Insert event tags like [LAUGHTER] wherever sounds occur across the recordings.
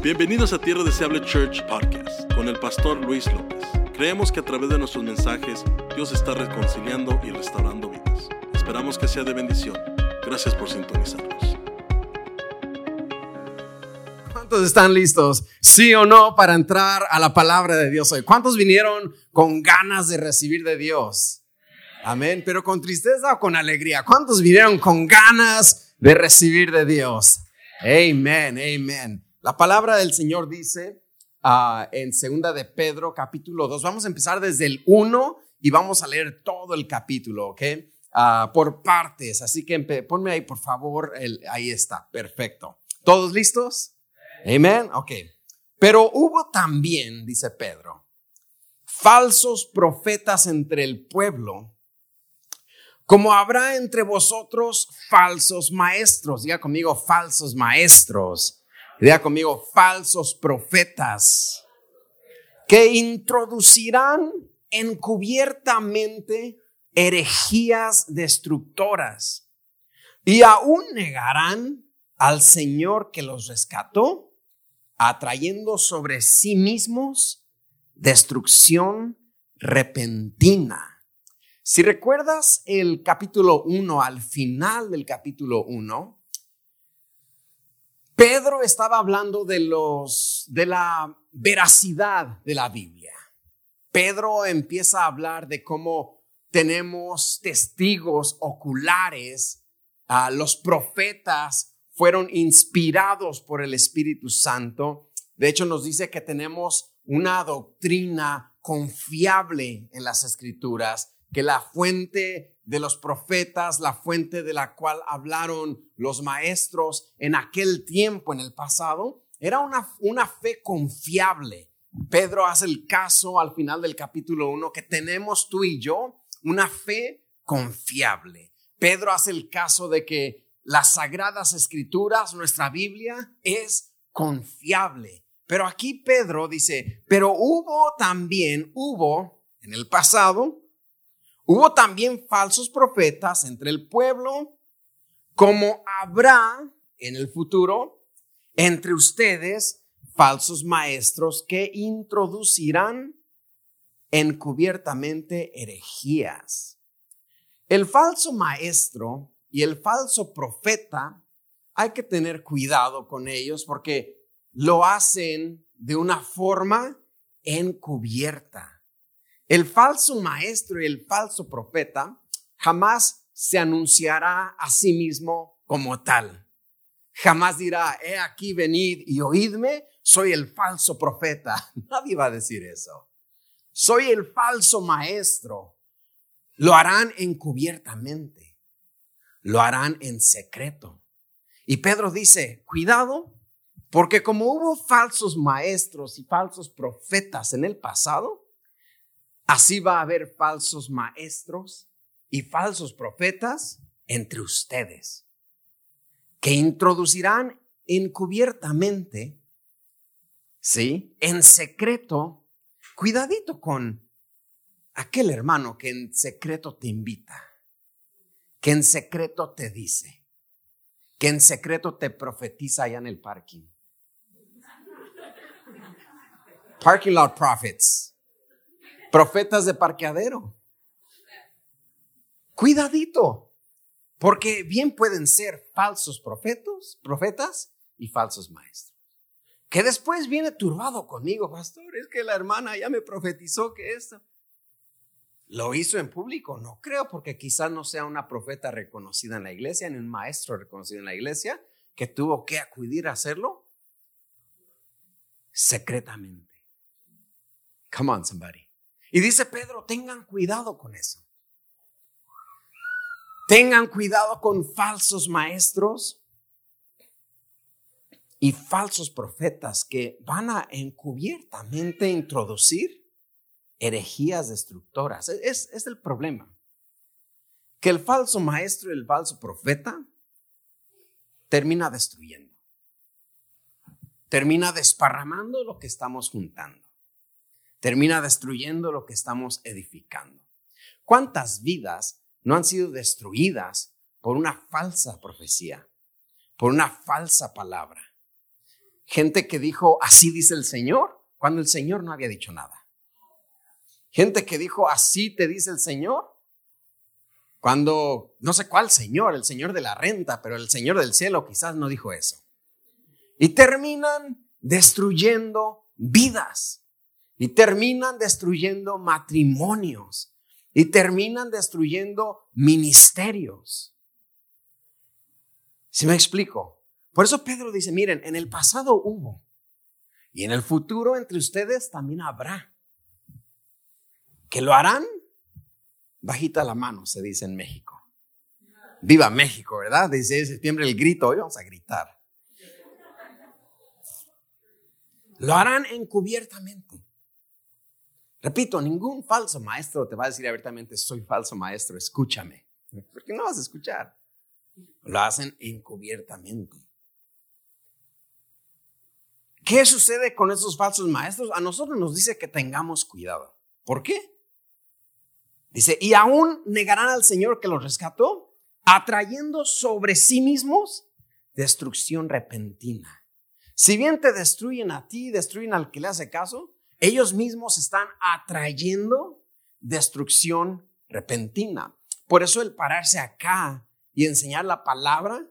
Bienvenidos a Tierra Deseable Church Podcast con el pastor Luis López. Creemos que a través de nuestros mensajes Dios está reconciliando y restaurando vidas. Esperamos que sea de bendición. Gracias por sintonizarnos. ¿Cuántos están listos, sí o no, para entrar a la palabra de Dios hoy? ¿Cuántos vinieron con ganas de recibir de Dios? Amén, pero con tristeza o con alegría. ¿Cuántos vinieron con ganas de recibir de Dios? Amén, amén. La palabra del Señor dice ah, en segunda de Pedro, capítulo 2. Vamos a empezar desde el 1 y vamos a leer todo el capítulo, ¿ok? Ah, por partes. Así que ponme ahí, por favor. ahí está, perfecto. ¿Todos listos? Amén. Ok. Pero hubo también, dice Pedro, falsos profetas entre el pueblo, como habrá entre vosotros falsos maestros. Diga conmigo, falsos maestros Diga conmigo, falsos profetas que introducirán encubiertamente herejías destructoras y aún negarán al Señor que los rescató, atrayendo sobre sí mismos destrucción repentina. Si recuerdas el capítulo 1, al final del capítulo 1, Pedro estaba hablando de los de la veracidad de la Biblia. Pedro empieza a hablar de cómo tenemos testigos oculares, uh, los profetas fueron inspirados por el Espíritu Santo. De hecho, nos dice que tenemos una doctrina confiable en las escrituras, que la fuente de los profetas, la fuente de la cual hablaron los maestros en aquel tiempo, en el pasado, era una, una fe confiable. Pedro hace el caso al final del capítulo 1 que tenemos tú y yo una fe confiable. Pedro hace el caso de que las sagradas escrituras, nuestra Biblia, es confiable. Pero aquí Pedro dice, pero hubo también, hubo en el pasado, Hubo también falsos profetas entre el pueblo, como habrá en el futuro entre ustedes falsos maestros que introducirán encubiertamente herejías. El falso maestro y el falso profeta hay que tener cuidado con ellos porque lo hacen de una forma encubierta. El falso maestro y el falso profeta jamás se anunciará a sí mismo como tal. Jamás dirá, he aquí venid y oídme, soy el falso profeta. [LAUGHS] Nadie va a decir eso. Soy el falso maestro. Lo harán encubiertamente. Lo harán en secreto. Y Pedro dice, cuidado, porque como hubo falsos maestros y falsos profetas en el pasado, Así va a haber falsos maestros y falsos profetas entre ustedes, que introducirán encubiertamente, ¿sí? En secreto, cuidadito con aquel hermano que en secreto te invita, que en secreto te dice, que en secreto te profetiza allá en el parking. Parking lot prophets. Profetas de parqueadero. Cuidadito, porque bien pueden ser falsos profetos, profetas y falsos maestros. Que después viene turbado conmigo, pastor, es que la hermana ya me profetizó que esto. ¿Lo hizo en público? No creo, porque quizás no sea una profeta reconocida en la iglesia, ni un maestro reconocido en la iglesia, que tuvo que acudir a hacerlo secretamente. Come on, somebody. Y dice Pedro, tengan cuidado con eso. Tengan cuidado con falsos maestros y falsos profetas que van a encubiertamente introducir herejías destructoras. Es, es el problema. Que el falso maestro y el falso profeta termina destruyendo. Termina desparramando lo que estamos juntando termina destruyendo lo que estamos edificando. ¿Cuántas vidas no han sido destruidas por una falsa profecía, por una falsa palabra? Gente que dijo, así dice el Señor, cuando el Señor no había dicho nada. Gente que dijo, así te dice el Señor, cuando no sé cuál Señor, el Señor de la renta, pero el Señor del cielo quizás no dijo eso. Y terminan destruyendo vidas. Y terminan destruyendo matrimonios. Y terminan destruyendo ministerios. Si me explico? Por eso Pedro dice, miren, en el pasado hubo. Y en el futuro entre ustedes también habrá. Que lo harán bajita la mano, se dice en México. Viva México, ¿verdad? Dice de septiembre el grito, hoy vamos a gritar. Lo harán encubiertamente. Repito, ningún falso maestro te va a decir abiertamente, soy falso maestro, escúchame. Porque no vas a escuchar. Lo hacen encubiertamente. ¿Qué sucede con esos falsos maestros? A nosotros nos dice que tengamos cuidado. ¿Por qué? Dice, y aún negarán al Señor que los rescató, atrayendo sobre sí mismos destrucción repentina. Si bien te destruyen a ti, destruyen al que le hace caso, ellos mismos están atrayendo destrucción repentina. Por eso el pararse acá y enseñar la palabra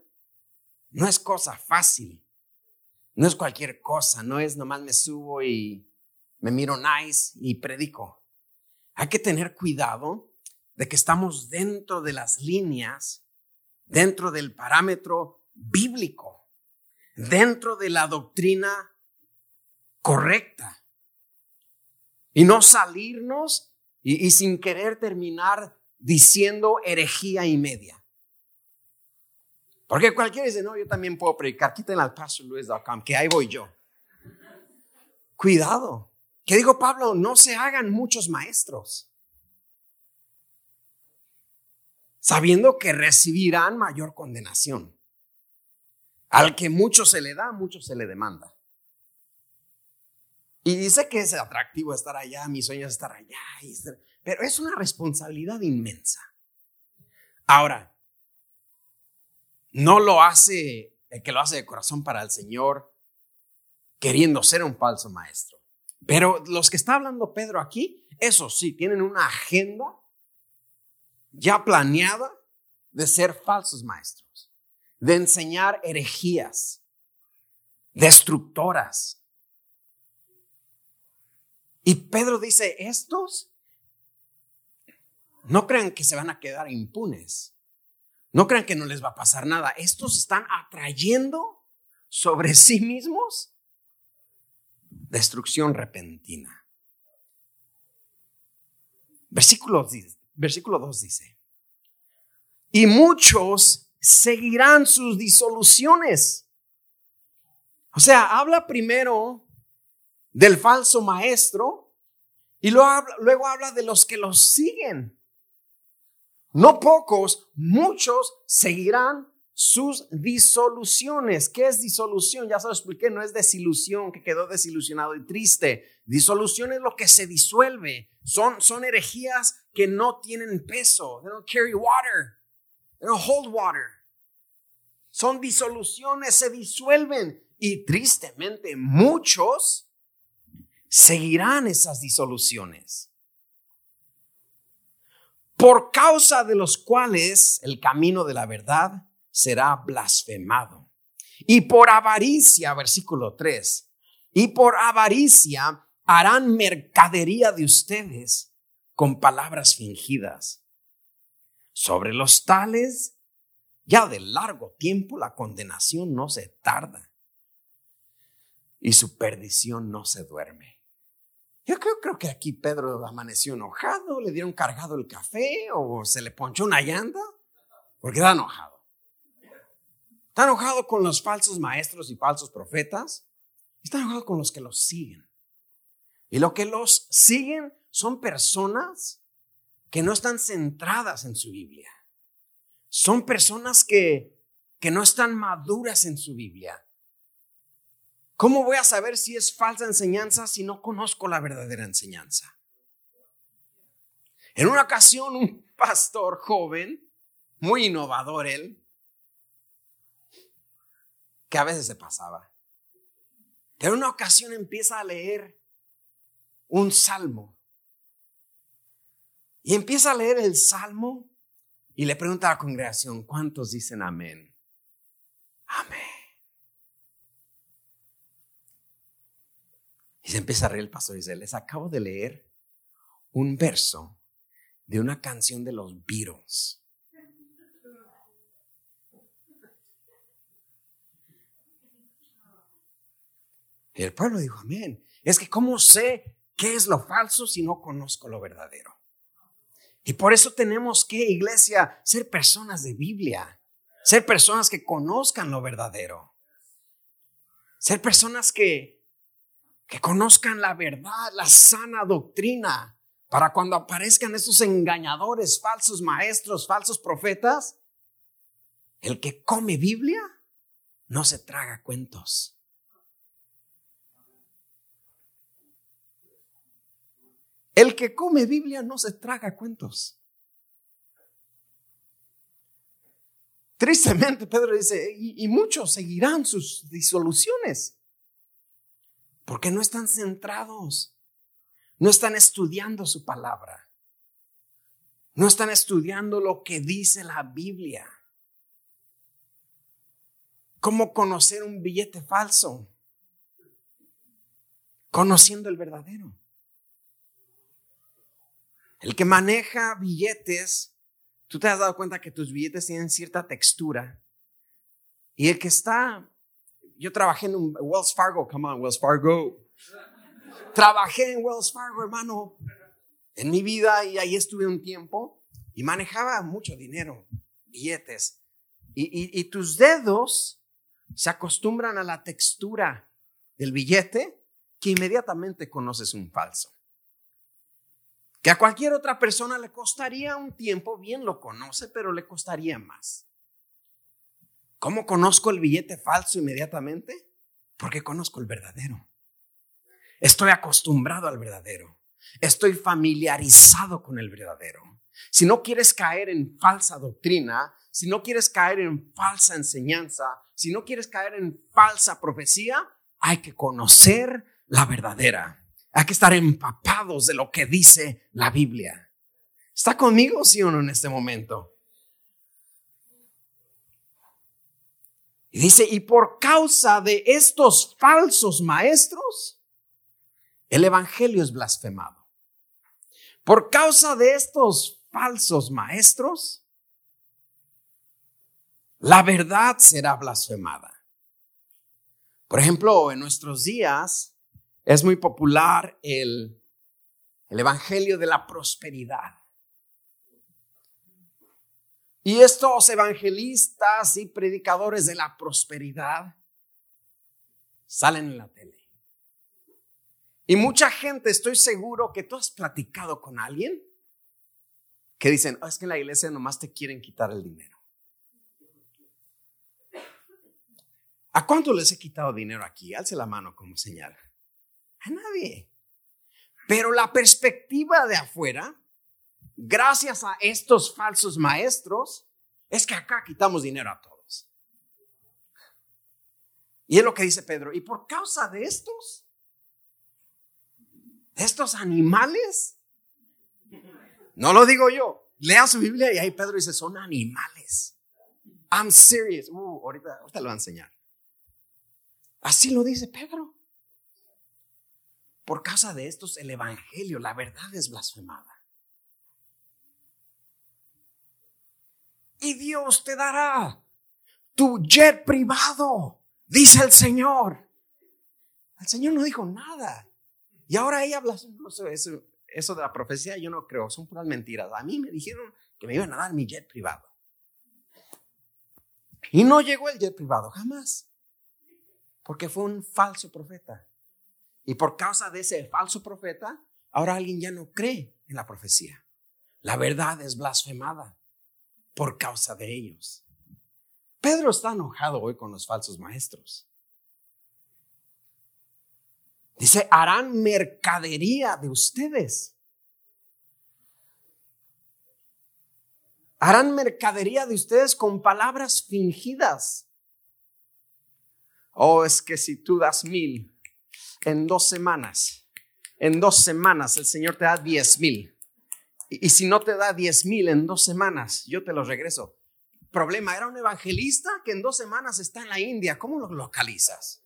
no es cosa fácil. No es cualquier cosa, no es nomás me subo y me miro nice y predico. Hay que tener cuidado de que estamos dentro de las líneas, dentro del parámetro bíblico, dentro de la doctrina correcta. Y no salirnos y, sin querer terminar diciendo herejía y media. Porque cualquiera dice, no, yo también puedo predicar, quiten al pastorluis.com, que ahí voy yo. Cuidado. ¿Qué digo Pablo? No se hagan muchos maestros. Sabiendo que recibirán mayor condenación. Al que mucho se le da, mucho se le demanda. Y dice que es atractivo estar allá, mi sueño es estar allá, pero es una responsabilidad inmensa. Ahora, no lo hace el que lo hace de corazón para el Señor queriendo ser un falso maestro. Pero los que está hablando Pedro aquí, eso sí, tienen una agenda ya planeada de ser falsos maestros, de enseñar herejías, destructoras. Y Pedro dice, estos no crean que se van a quedar impunes. No crean que no les va a pasar nada. Estos están atrayendo sobre sí mismos destrucción repentina. Versículo, versículo 2 dice, y muchos seguirán sus disoluciones. O sea, habla primero del falso maestro y luego habla, de los que los siguen. No pocos, muchos seguirán sus disoluciones. ¿Qué es disolución? Ya se lo expliqué, no es desilusión, que quedó desilusionado y triste. Disolución es lo que se disuelve. Son, son herejías que no tienen peso. They don't carry water. They don't hold water. Son disoluciones, se disuelven. Y tristemente muchos seguirán esas disoluciones. Por causa de los cuales el camino de la verdad será blasfemado. Y por avaricia, versículo 3, y por avaricia harán mercadería de ustedes con palabras fingidas. Sobre los tales, ya de largo tiempo la condenación no se tarda y su perdición no se duerme. Yo creo, que aquí Pedro amaneció enojado, le dieron cargado el café o se le ponchó una llanta, porque da enojado. Está enojado con los falsos maestros y falsos profetas. Está enojado con los que los siguen. Y lo que los siguen son personas que no están centradas en su Biblia. Son personas que, que no están maduras en su Biblia. ¿Cómo voy a saber si es falsa enseñanza si no conozco la verdadera enseñanza? En una ocasión, un pastor joven, muy innovador él, que a veces se pasaba. En una ocasión empieza a leer un salmo. Y empieza a leer el salmo y le pregunta a la congregación, ¿cuántos dicen amén? Amén. Y se empieza a reír el pastor y dice, les acabo de leer un verso de una canción de los Beatles. Y el pueblo dijo, amén. Es que ¿cómo sé qué es lo falso si no conozco lo verdadero? Y por eso tenemos que, iglesia, ser personas de Biblia, ser personas que conozcan lo verdadero, ser personas que, que conozcan la verdad, la sana doctrina, para cuando aparezcan estos engañadores, falsos maestros, falsos profetas, el que come Biblia no se traga cuentos. El que come Biblia no se traga cuentos. Tristemente, Pedro dice, y, muchos seguirán sus disoluciones, porque no están centrados, no están estudiando su palabra, no están estudiando lo que dice la Biblia. ¿Cómo conocer un billete falso? Conociendo el verdadero. El que maneja billetes, tú te has dado cuenta que tus billetes tienen cierta textura. Y el que está, yo trabajé en un Wells Fargo, come on, Wells Fargo. Trabajé en Wells Fargo, hermano, en mi vida y ahí estuve un tiempo y manejaba mucho dinero, billetes. Y, y tus dedos se acostumbran a la textura del billete que inmediatamente conoces un falso que a cualquier otra persona le costaría un tiempo, bien lo conoce, pero le costaría más. ¿Cómo conozco el billete falso inmediatamente? Porque conozco el verdadero. Estoy acostumbrado al verdadero. Estoy familiarizado con el verdadero. Si no quieres caer en falsa doctrina, si no quieres caer en falsa enseñanza, si no quieres caer en falsa profecía, hay que conocer la verdadera. Hay que estar empapados de lo que dice la Biblia. ¿Está conmigo, sí o no, en este momento? Y dice, y por causa de estos falsos maestros, el Evangelio es blasfemado. Por causa de estos falsos maestros, la verdad será blasfemada. Por ejemplo, en nuestros días, es muy popular el, el Evangelio de la prosperidad. Y estos evangelistas y predicadores de la prosperidad salen en la tele. Y mucha gente, estoy seguro que tú has platicado con alguien que dicen, oh, es que en la iglesia nomás te quieren quitar el dinero. ¿A cuánto les he quitado dinero aquí? Alce la mano como señal nadie. Pero la perspectiva de afuera, gracias a estos falsos maestros, es que acá quitamos dinero a todos. Y es lo que dice Pedro. Y por causa de estos, estos animales, no lo digo yo, lea su Biblia y ahí Pedro dice, son animales. I'm serious. Uh, ahorita, ahorita lo voy a enseñar. Así lo dice Pedro. Por causa de estos, el Evangelio, la verdad es blasfemada. Y Dios te dará tu jet privado, dice el Señor. El Señor no dijo nada. Y ahora ella habla, eso, eso de la profecía yo no creo, son puras mentiras. A mí me dijeron que me iban a dar mi jet privado. Y no llegó el jet privado, jamás. Porque fue un falso profeta. Y por causa de ese falso profeta, ahora alguien ya no cree en la profecía. La verdad es blasfemada por causa de ellos. Pedro está enojado hoy con los falsos maestros. Dice, harán mercadería de ustedes. Harán mercadería de ustedes con palabras fingidas. Oh, es que si tú das mil, en dos semanas, en dos semanas el Señor te da 10 mil. Y, si no te da 10 mil en dos semanas, yo te los regreso. Problema, era un evangelista que en dos semanas está en la India. ¿Cómo lo localizas?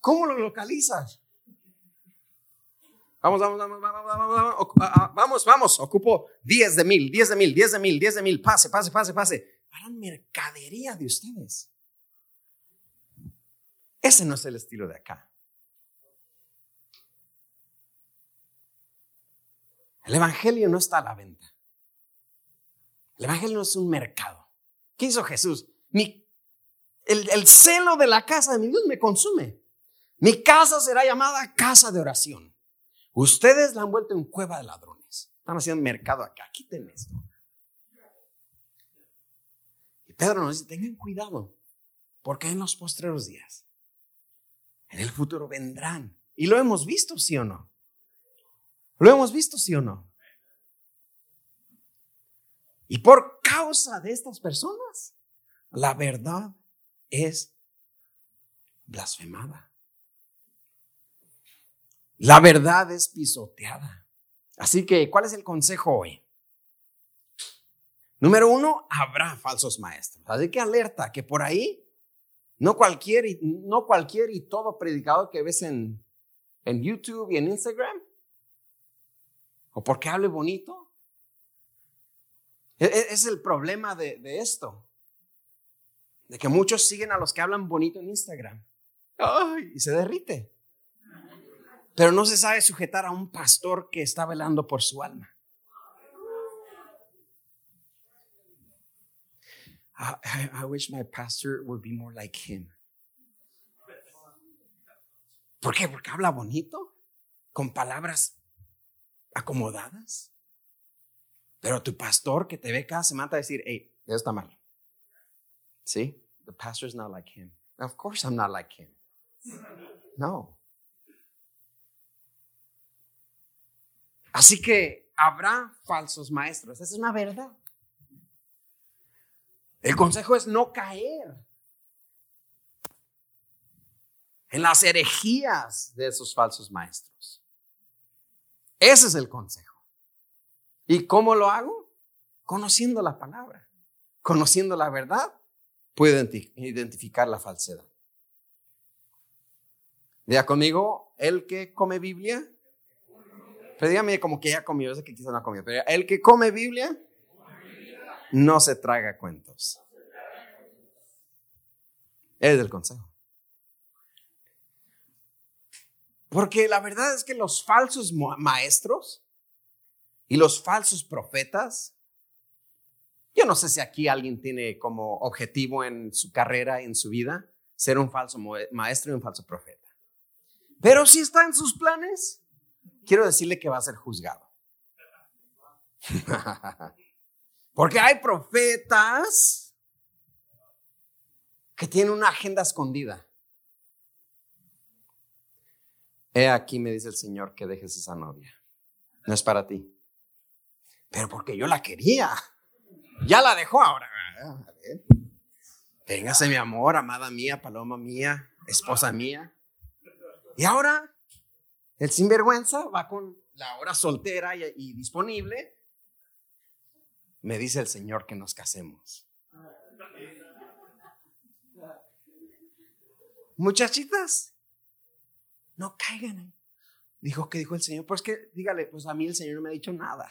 ¿Cómo lo localizas? Vamos, vamos, vamos, vamos, vamos, vamos, vamos, vamos, ocupo 10 de mil, 10 de mil, 10 de mil, 10 de mil, pase, pase, pase, pase. Harán mercadería de ustedes. Ese no es el estilo de acá. El Evangelio no está a la venta. El Evangelio no es un mercado. ¿Qué hizo Jesús? Mi, el, el celo de la casa de mi Dios me consume. Mi casa será llamada casa de oración. Ustedes la han vuelto en cueva de ladrones. Están haciendo mercado acá. Quiten esto. Y Pedro nos dice, tengan cuidado, porque en los postreros días, en el futuro vendrán. Y lo hemos visto, sí o no. Lo hemos visto, sí o no. Y por causa de estas personas, la verdad es blasfemada. La verdad es pisoteada. Así que, ¿cuál es el consejo hoy? Número uno, habrá falsos maestros. Así que alerta que por ahí, no cualquier, no cualquier y todo predicador que ves en, en YouTube y en Instagram, o porque hable bonito, e, e, es el problema de, esto. De que muchos siguen a los que hablan bonito en Instagram. Ay, y se derrite pero no se sabe sujetar a un pastor que está velando por su alma. I, wish my pastor would be more like him. ¿Por qué? Porque habla bonito, con palabras acomodadas. Pero tu pastor que te ve cada semana a decir, hey, eso está mal. ¿Sí? The pastor is not like him. Of course I'm not like him. No. Así que habrá falsos maestros. Esa es una verdad. El consejo es no caer en las herejías de esos falsos maestros. Ese es el consejo. ¿Y cómo lo hago? Conociendo la palabra, conociendo la verdad, puedo identificar la falsedad. Vea conmigo, el que come Biblia pero dígame como que ya comió, sé que quizá no ha comido, pero el que come Biblia no se traga cuentos. Es el consejo. Porque la verdad es que los falsos maestros y los falsos profetas, yo no sé si aquí alguien tiene como objetivo en su carrera, en su vida, ser un falso maestro y un falso profeta. Pero si está en sus planes, quiero decirle que va a ser juzgado. [LAUGHS] Porque hay profetas que tienen una agenda escondida. He aquí me dice el Señor que dejes esa novia. No es para ti. Pero porque yo la quería. Ya la dejó ahora. Véngase mi amor, amada mía, paloma mía, esposa mía. Y ahora el sinvergüenza va con la hora soltera y, disponible. Me dice el Señor que nos casemos. Muchachitas, no caigan. Dijo que dijo el Señor, pues que dígale, pues a mí el Señor no me ha dicho nada.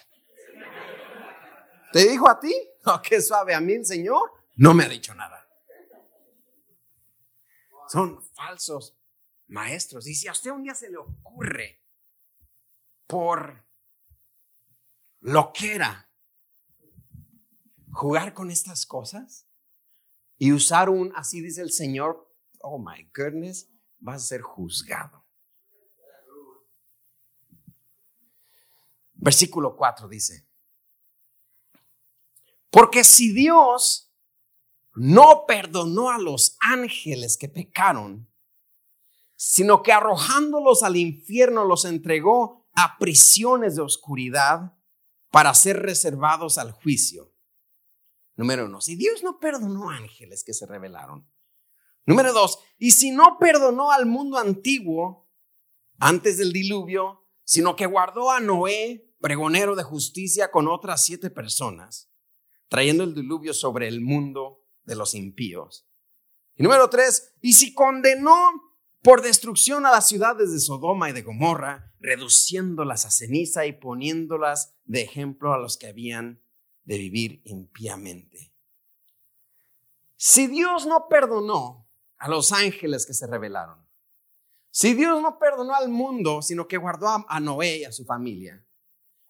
¿Te dijo a ti? No, qué suave, a mí el Señor no me ha dicho nada. Son falsos maestros. Y si a usted un día se le ocurre por lo que era jugar con estas cosas y usar un, así dice el Señor, oh my goodness, vas a ser juzgado. Versículo 4 dice, porque si Dios no perdonó a los ángeles que pecaron, sino que arrojándolos al infierno los entregó a prisiones de oscuridad para ser reservados al juicio. Número uno, si Dios no perdonó ángeles que se rebelaron, Número dos, y si no perdonó al mundo antiguo antes del diluvio, sino que guardó a Noé, pregonero de justicia, con otras siete personas, trayendo el diluvio sobre el mundo de los impíos. Y número tres, y si condenó por destrucción a las ciudades de Sodoma y de Gomorra, reduciéndolas a ceniza y poniéndolas de ejemplo a los que habían de vivir impíamente. Si Dios no perdonó a los ángeles que se rebelaron, si Dios no perdonó al mundo, sino que guardó a, Noé y a su familia,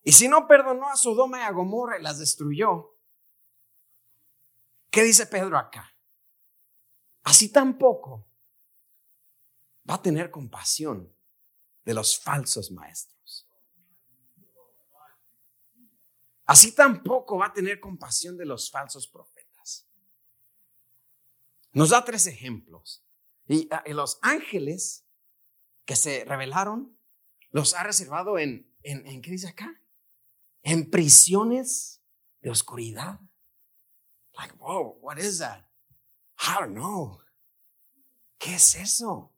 y si no perdonó a Sodoma y a Gomorra y las destruyó, ¿qué dice Pedro acá? Así tampoco va a tener compasión de los falsos maestros. Así tampoco va a tener compasión de los falsos profetas. Nos da tres ejemplos. Y, ah, los ángeles que se revelaron, los ha reservado en, en, en, ¿qué dice acá? En prisiones de oscuridad. Like, whoa, what is that? I don't know. ¿Qué es eso?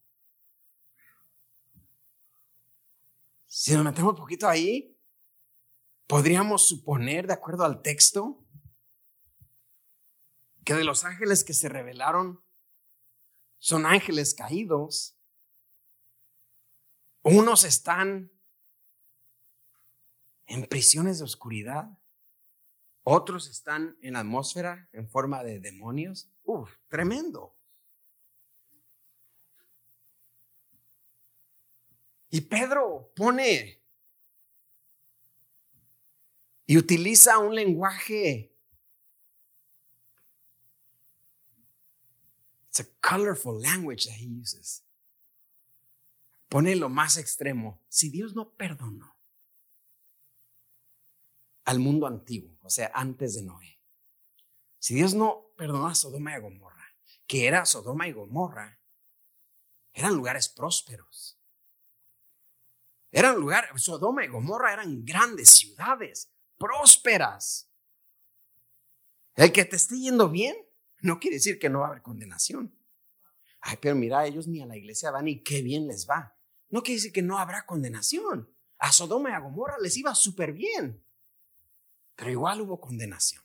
Si nos metemos un poquito ahí, podríamos suponer, de acuerdo al texto, que de los ángeles que se revelaron son ángeles caídos. Unos están en prisiones de oscuridad, otros están en la atmósfera en forma de demonios. Uf, tremendo. Y Pedro pone y utiliza un lenguaje. It's a colorful language that he uses. Pone lo más extremo. Si Dios no perdonó al mundo antiguo, o sea, antes de Noé. Si Dios no perdonó a Sodoma y Gomorra, que era Sodoma y Gomorra, eran lugares prósperos. Eran lugares, Sodoma y Gomorra eran grandes ciudades, prósperas. El que te esté yendo bien no quiere decir que no va a haber condenación. Ay, pero mira, ellos ni a la iglesia van y qué bien les va. No quiere decir que no habrá condenación. A Sodoma y a Gomorra les iba súper bien pero igual hubo condenación.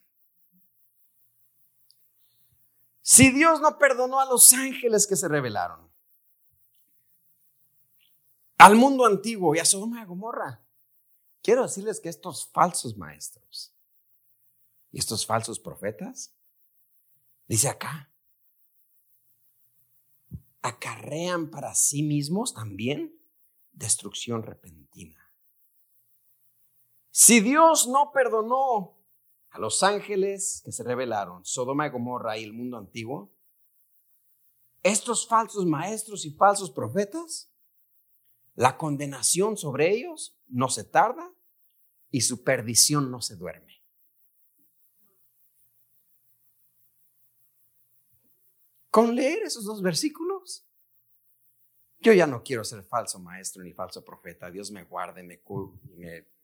Si Dios no perdonó a los ángeles que se rebelaron, al mundo antiguo y a Sodoma y a Gomorra, quiero decirles que estos falsos maestros y estos falsos profetas, dice acá, acarrean para sí mismos también destrucción repentina. Si Dios no perdonó a los ángeles que se rebelaron, Sodoma y Gomorra y el mundo antiguo, estos falsos maestros y falsos profetas, la condenación sobre ellos no se tarda y su perdición no se duerme. Con leer esos dos versículos, yo ya no quiero ser falso maestro ni falso profeta. Dios me guarde, me, me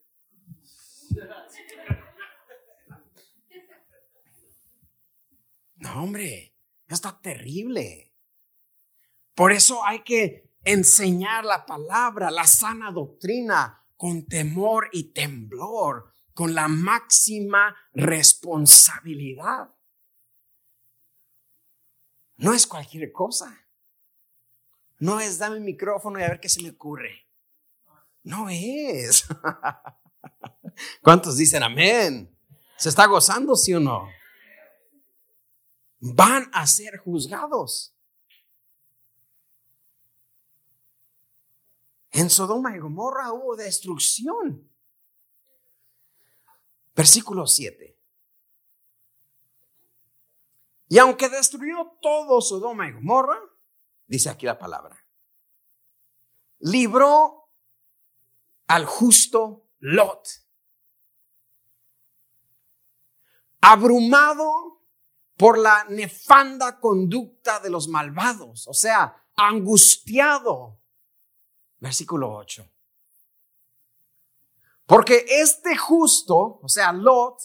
no, hombre, está terrible. Por eso hay que enseñar la palabra, la sana doctrina, con temor y temblor, con la máxima responsabilidad. No es cualquier cosa. No es dame el micrófono y a ver qué se me ocurre. No es. [LAUGHS] ¿Cuántos dicen amén? ¿Se está gozando, sí o no? Van a ser juzgados. En Sodoma y Gomorra hubo destrucción. Versículo 7. Y aunque destruyó todo Sodoma y Gomorra, dice aquí la palabra, libró al justo Lot abrumado por la nefanda conducta de los malvados, o sea, angustiado. Versículo 8. Porque este justo, o sea, Lot,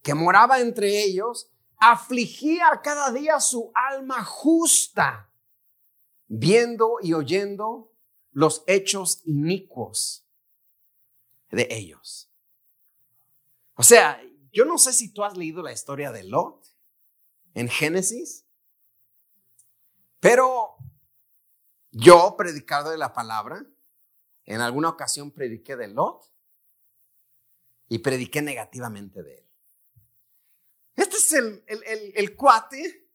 que moraba entre ellos, afligía cada día su alma justa, viendo y oyendo los hechos inicuos de ellos. O sea, yo no sé si tú has leído la historia de Lot en Génesis, pero yo, predicado de la palabra, en alguna ocasión prediqué de Lot y prediqué negativamente de él. Este es el, el, cuate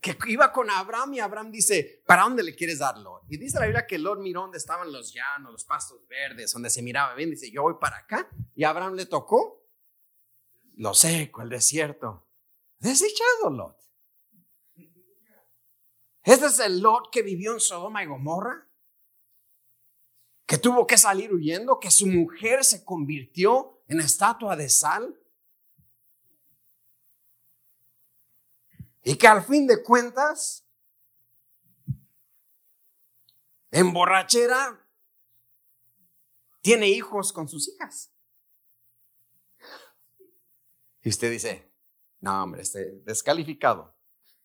que iba con Abraham y Abraham dice, ¿para dónde le quieres dar Lot? Y dice la Biblia que Lot miró donde estaban los llanos, los pastos verdes, donde se miraba bien, dice, yo voy para acá. Y Abraham le tocó lo seco, el desierto. Desechado Lot. Este es el Lot que vivió en Sodoma y Gomorra, que tuvo que salir huyendo, que su mujer se convirtió en estatua de sal. Y que al fin de cuentas, en borrachera, tiene hijos con sus hijas. Y usted dice, no, hombre, este descalificado.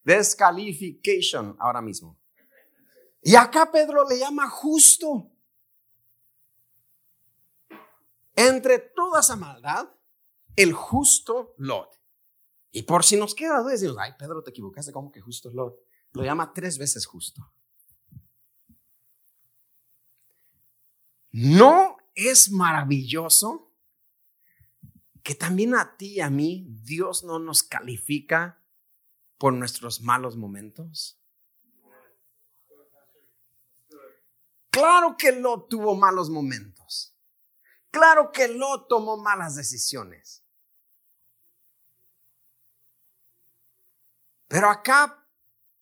Descalification ahora mismo. Y acá Pedro le llama justo. Entre toda esa maldad, el justo Lot. Y por si nos queda dudas, decimos, ay, Pedro, te equivocaste, ¿cómo que justo Lot? Lo llama tres veces justo. ¿No es maravilloso que también a ti y a mí Dios no nos califica por nuestros malos momentos? Claro que lo tuvo malos momentos. Claro que lo tomó malas decisiones. Pero acá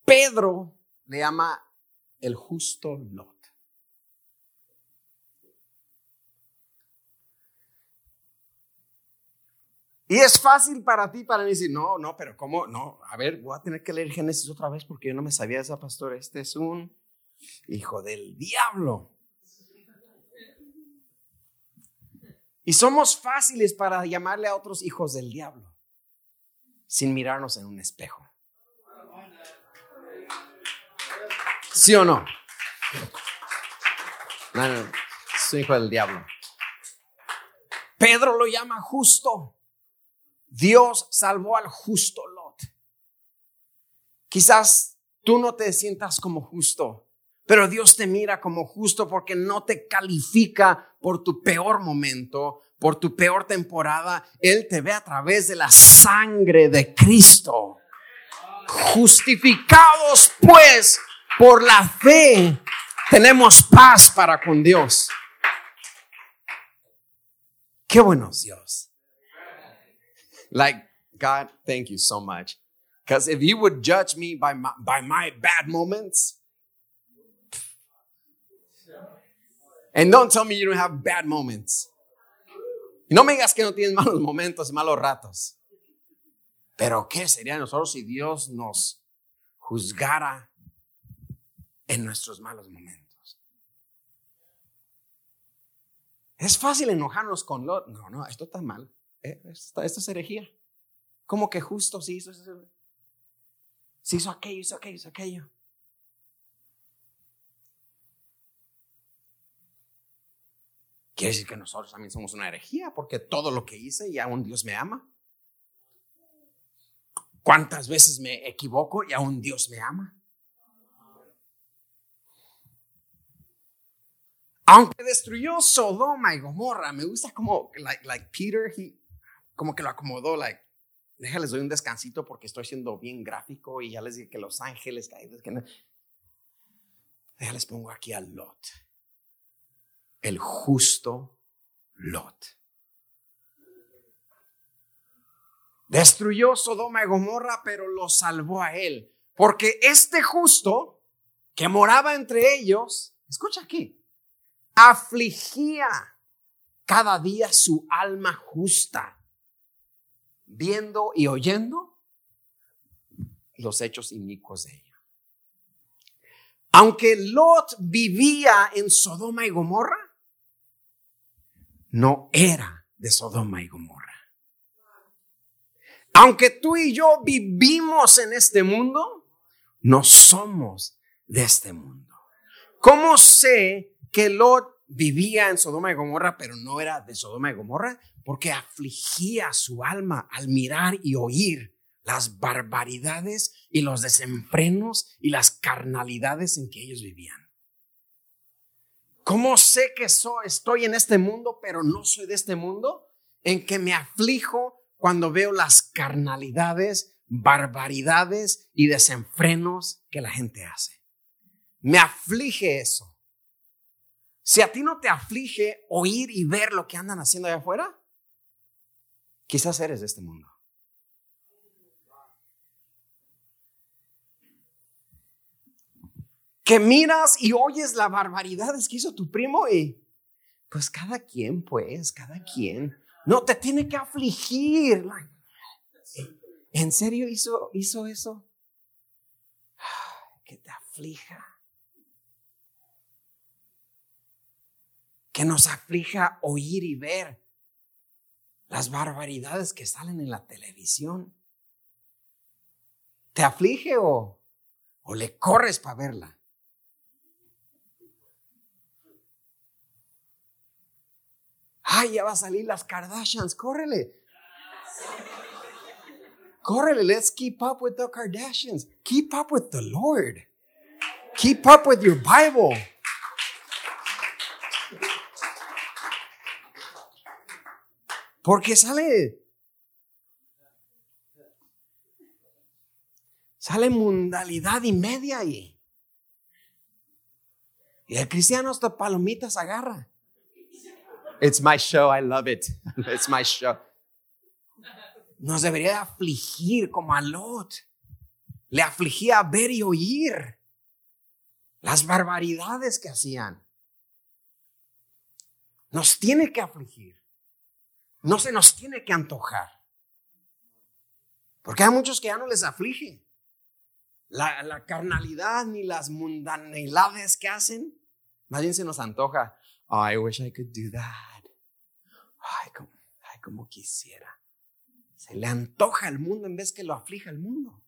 Pedro le llama el justo Lot. Y es fácil para ti, para mí decir, no, no, pero ¿cómo? No, a ver, voy a tener que leer Génesis otra vez porque yo no me sabía esa pastor. Este es un hijo del diablo. Y somos fáciles para llamarle a otros hijos del diablo sin mirarnos en un espejo. ¿Sí o no? No, hijo del diablo. Pedro lo llama justo. Dios salvó al justo Lot. Quizás tú no te sientas como justo, pero Dios te mira como justo porque no te califica por tu peor momento, por tu peor temporada. Él te ve a través de la sangre de Cristo. Justificados pues por la fe, tenemos paz para con Dios. Qué buenos Dios. Like, God, thank you so much. Because if you would judge me by my, bad moments, and don't tell me you don't have bad moments. Y no me digas que no tienes [LAUGHS] malos momentos y malos ratos. Pero ¿qué sería nosotros si Dios nos juzgara en nuestros malos momentos? Es fácil enojarnos con Lot. No, no, esto está mal. Eh, esto, es herejía. Como que justo se hizo, se hizo aquello, hizo aquello, hizo aquello. Quiere decir que nosotros también somos una herejía porque todo lo que hice y aún Dios me ama. ¿Cuántas veces me equivoco y aún Dios me ama? Aunque destruyó Sodoma y Gomorra, me gusta como, like, like Peter, he, como que lo acomodó, like, déjales doy un descansito porque estoy siendo bien gráfico y ya les dije que Los Ángeles caídos, que no. Déjales pongo aquí a Lot, el justo Lot. Destruyó Sodoma y Gomorra, pero lo salvó a él. Porque este justo que moraba entre ellos, escucha aquí, afligía cada día su alma justa viendo y oyendo los hechos inicuos de ella. Aunque Lot vivía en Sodoma y Gomorra, no era de Sodoma y Gomorra. Aunque tú y yo vivimos en este mundo, no somos de este mundo. ¿Cómo sé que Lot vivía en Sodoma y Gomorra, pero no era de Sodoma y Gomorra? Porque afligía su alma al mirar y oír las barbaridades y los desenfrenos y las carnalidades en que ellos vivían. ¿Cómo sé que estoy en este mundo, pero no soy de este mundo? En que me aflijo cuando veo las carnalidades, barbaridades y desenfrenos que la gente hace. Me aflige eso. Si a ti no te aflige oír y ver lo que andan haciendo allá afuera, quizás eres de este mundo. Que miras y oyes las barbaridades que hizo tu primo y pues cada quien, pues, cada quien. No te tiene que afligir. ¿En serio hizo, hizo eso? Que te aflija. Que nos aflija oír y ver las barbaridades que salen en la televisión. ¿Te aflige o, o le corres para verla? ay, ya va a salir las Kardashians, córrele. Córrele, let's keep up with the Kardashians. Keep up with the Lord. Keep up with your Bible. Porque sale sale mundalidad y media ahí. Y el cristiano hasta palomitas agarra. It's my show, I love it. [LAUGHS] It's my show. Nos debería afligir como a Lot. Le afligía ver y oír las barbaridades que hacían. Nos tiene que afligir. No se nos tiene que antojar. Porque hay muchos que ya no les aflige. La, carnalidad ni las mundanidades que hacen, más bien se nos antoja. Oh, I wish I could do that. Ay, como, ay, como quisiera. Se le antoja al mundo en vez que lo aflija al mundo.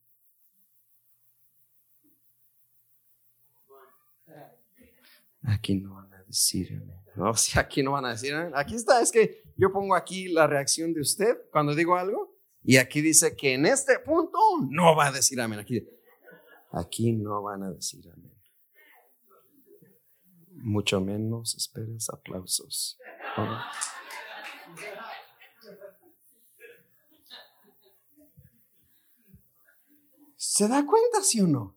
Aquí no van a decir, no, si aquí no van a decir, aquí está, es que yo pongo aquí la reacción de usted cuando digo algo y aquí dice que en este punto no va a decir amén. Aquí, aquí no van a decir amén. Mucho menos esperes aplausos. ¿Se da cuenta, sí o no?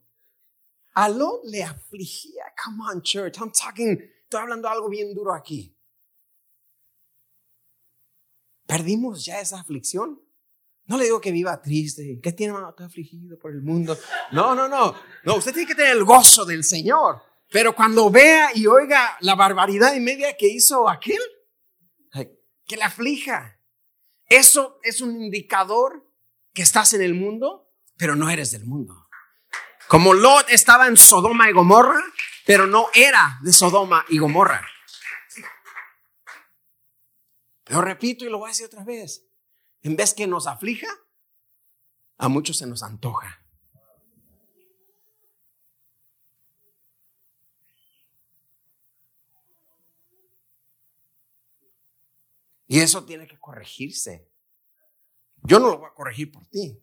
A Lot le afligía. Come on, church. I'm talking. Estoy hablando algo bien duro aquí. ¿Perdimos ya esa aflicción? No le digo que viva triste. ¿Qué tiene? Estoy afligido por el mundo. No, no, no. No, usted tiene que tener el gozo del Señor. Pero cuando vea y oiga la barbaridad y media que hizo aquel, que la aflija. Eso es un indicador que estás en el mundo, pero no eres del mundo. Como Lot estaba en Sodoma y Gomorra, pero no era de Sodoma y Gomorra. Lo repito y lo voy a decir otra vez. En vez que nos aflija, a muchos se nos antoja. Y eso tiene que corregirse. Yo no lo voy a corregir por ti.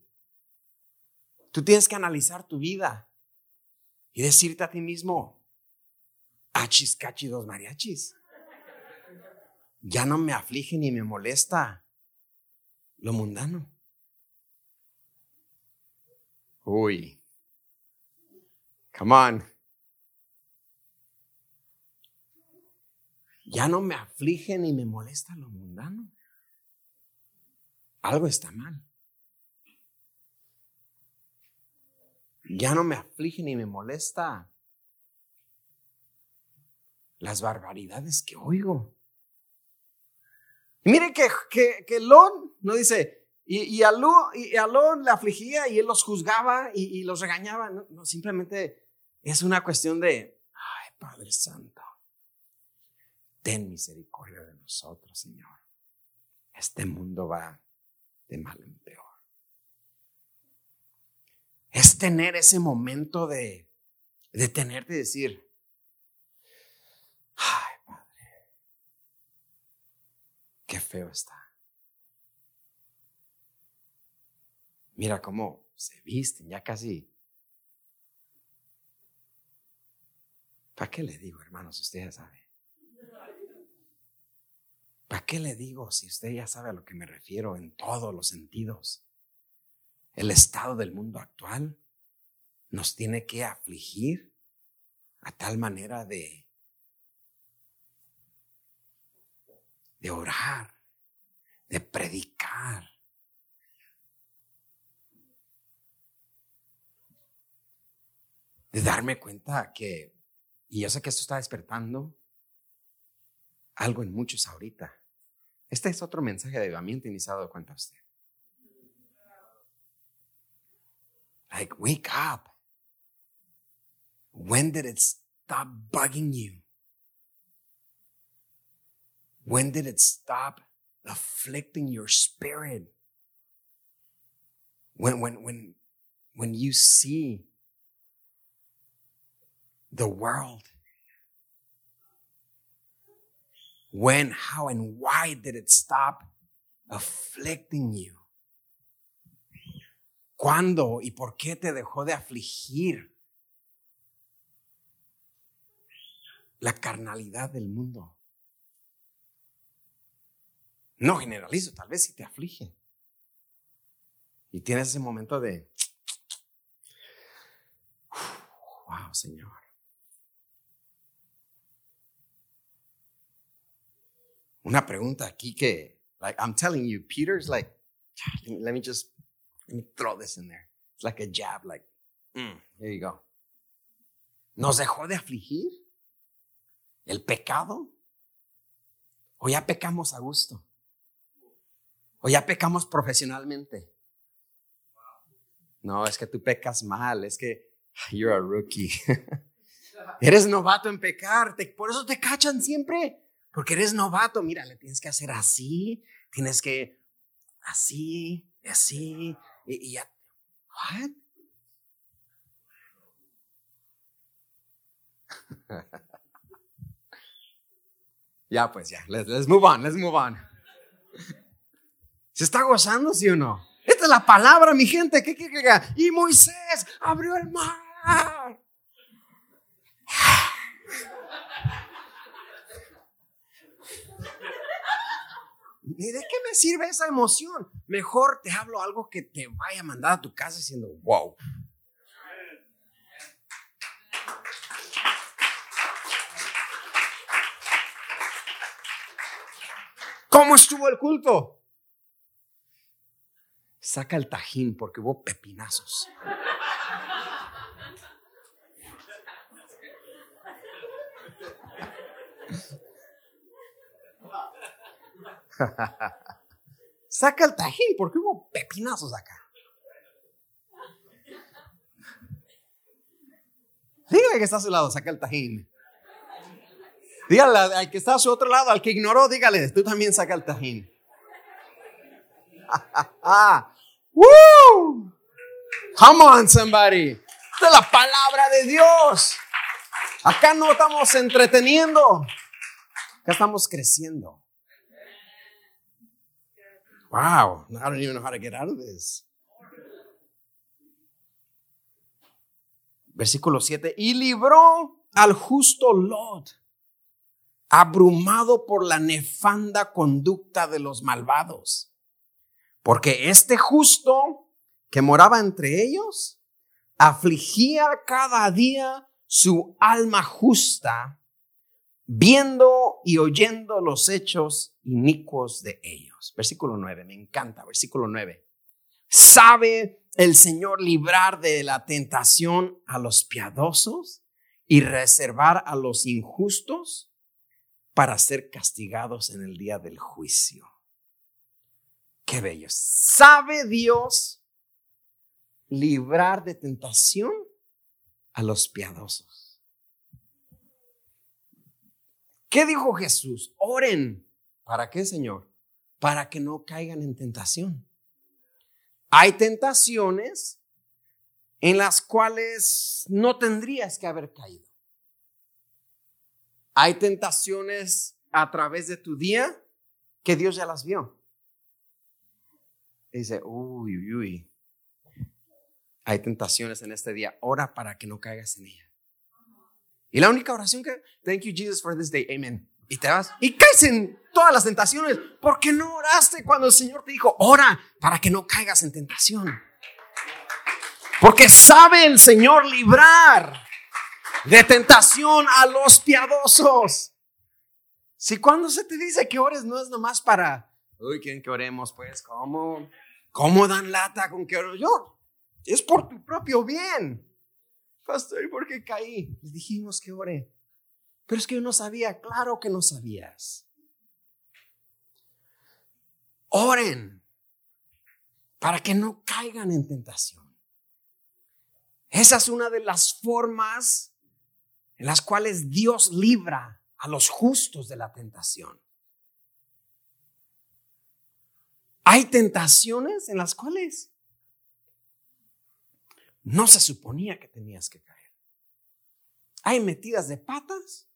Tú tienes que analizar tu vida y decirte a ti mismo, achis, cachi, dos mariachis. Ya no me aflige ni me molesta lo mundano. Uy, come on. ya no me aflige ni me molesta lo mundano. Algo está mal. Ya no me aflige ni me molesta las barbaridades que oigo. Y mire que, que, que Lon no dice, y, y, a Lon, le afligía y él los juzgaba y, los regañaba. no, simplemente es una cuestión de, ay, Padre Santo ten misericordia de nosotros, Señor. Este mundo va de mal en peor. es tener ese momento de detenerte y decir, ay, qué feo está. Mira cómo se visten, ya casi. ¿Para qué le digo, hermanos? Usted ya sabe. ¿Para qué le digo si usted ya sabe a lo que me refiero en todos los sentidos? El estado del mundo actual nos tiene que afligir a tal manera de, de orar, de predicar. De darme cuenta que, y yo sé que esto está despertando algo en muchos ahorita. Este es otro mensaje de avivamiento iniciado de cuenta usted. Like, wake up. When did it stop bugging you? When did it stop afflicting your spirit? When, when, when, when you see the world When, how, and why did it stop afflicting you? ¿Cuándo y por qué te dejó de afligir la carnalidad del mundo? No generalizo, tal vez si te aflige. Y tienes ese momento de, wow, Señor. una pregunta aquí que, like, I'm telling you, Peter's like, let me just, let me throw this in there. It's like a jab, like, mm, there you go. ¿Nos dejó de afligir el pecado? ¿O ya pecamos a gusto? ¿O ya pecamos profesionalmente? No, es que tú pecas mal, es que you're a rookie. [LAUGHS] Eres novato en pecar, por eso te cachan siempre. Porque eres novato, mira, le tienes que hacer así, tienes que así, así, y, ya. ¿What? [LAUGHS] ya, pues ya, let's, move on, let's move on. ¿Se está gozando, sí o no? Esta es la palabra, mi gente. ¿Qué, qué, qué? Y Moisés abrió el mar. ¿Y de qué me sirve esa emoción? Mejor te hablo algo que te vaya a mandar a tu casa diciendo, wow. ¿Cómo estuvo el culto? Saca el tajín porque hubo pepinazos. Saca el tajín porque hubo pepinazos acá. Dígale que está a su lado, saca el tajín. Dígale al que está a su otro lado, al que ignoró, dígale, tú también saca el tajín. [LAUGHS] ¡Woo! Come on, somebody. Esta es la palabra de Dios. Acá no estamos entreteniendo. Acá estamos creciendo. Wow, I don't even know how to get out of this. Versículo 7. Y libró al justo Lot, abrumado por la nefanda conducta de los malvados. Porque este justo que moraba entre ellos, afligía cada día su alma justa, viendo y oyendo los hechos inicuos de ellos. Versículo 9, me encanta, versículo 9. ¿Sabe el Señor librar de la tentación a los piadosos y reservar a los injustos para ser castigados en el día del juicio? Qué bello. ¿Sabe Dios librar de tentación a los piadosos? ¿Qué dijo Jesús? Oren ¿Para qué, Señor? Para que no caigan en tentación. Hay tentaciones en las cuales no tendrías que haber caído. Hay tentaciones a través de tu día que Dios ya las vio. Dice, uy, uy, uy. Hay tentaciones en este día. Ora para que no caigas en ella. Y la única oración que, thank you Jesus for this day, amen. Y te vas y caes en todas las tentaciones. ¿Por qué no oraste cuando el Señor te dijo, ora para que no caigas en tentación? Porque sabe el Señor librar de tentación a los piadosos. Si cuando se te dice que ores no es nomás para, uy, quieren que oremos, pues, ¿cómo? ¿Cómo dan lata con que oro yo? Es por tu propio bien. Pastor, ¿y por qué caí? Les dijimos que oré. Pero es que yo no sabía, claro que no sabías. Oren para que no caigan en tentación. Esa es una de las formas en las cuales Dios libra a los justos de la tentación. Hay tentaciones en las cuales no se suponía que tenías que caer. Hay metidas de patas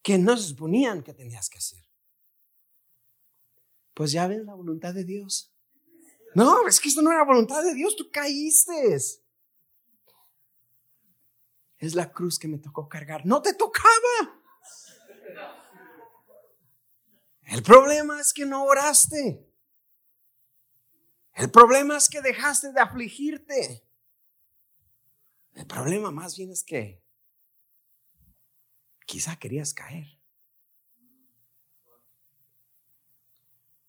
que no se suponían que tenías que hacer. Pues ya ves la voluntad de Dios. No, es que esto no era voluntad de Dios, tú caíste. Es la cruz que me tocó cargar. No te tocaba. El problema es que no oraste. El problema es que dejaste de afligirte. El problema más bien es que quizá querías caer.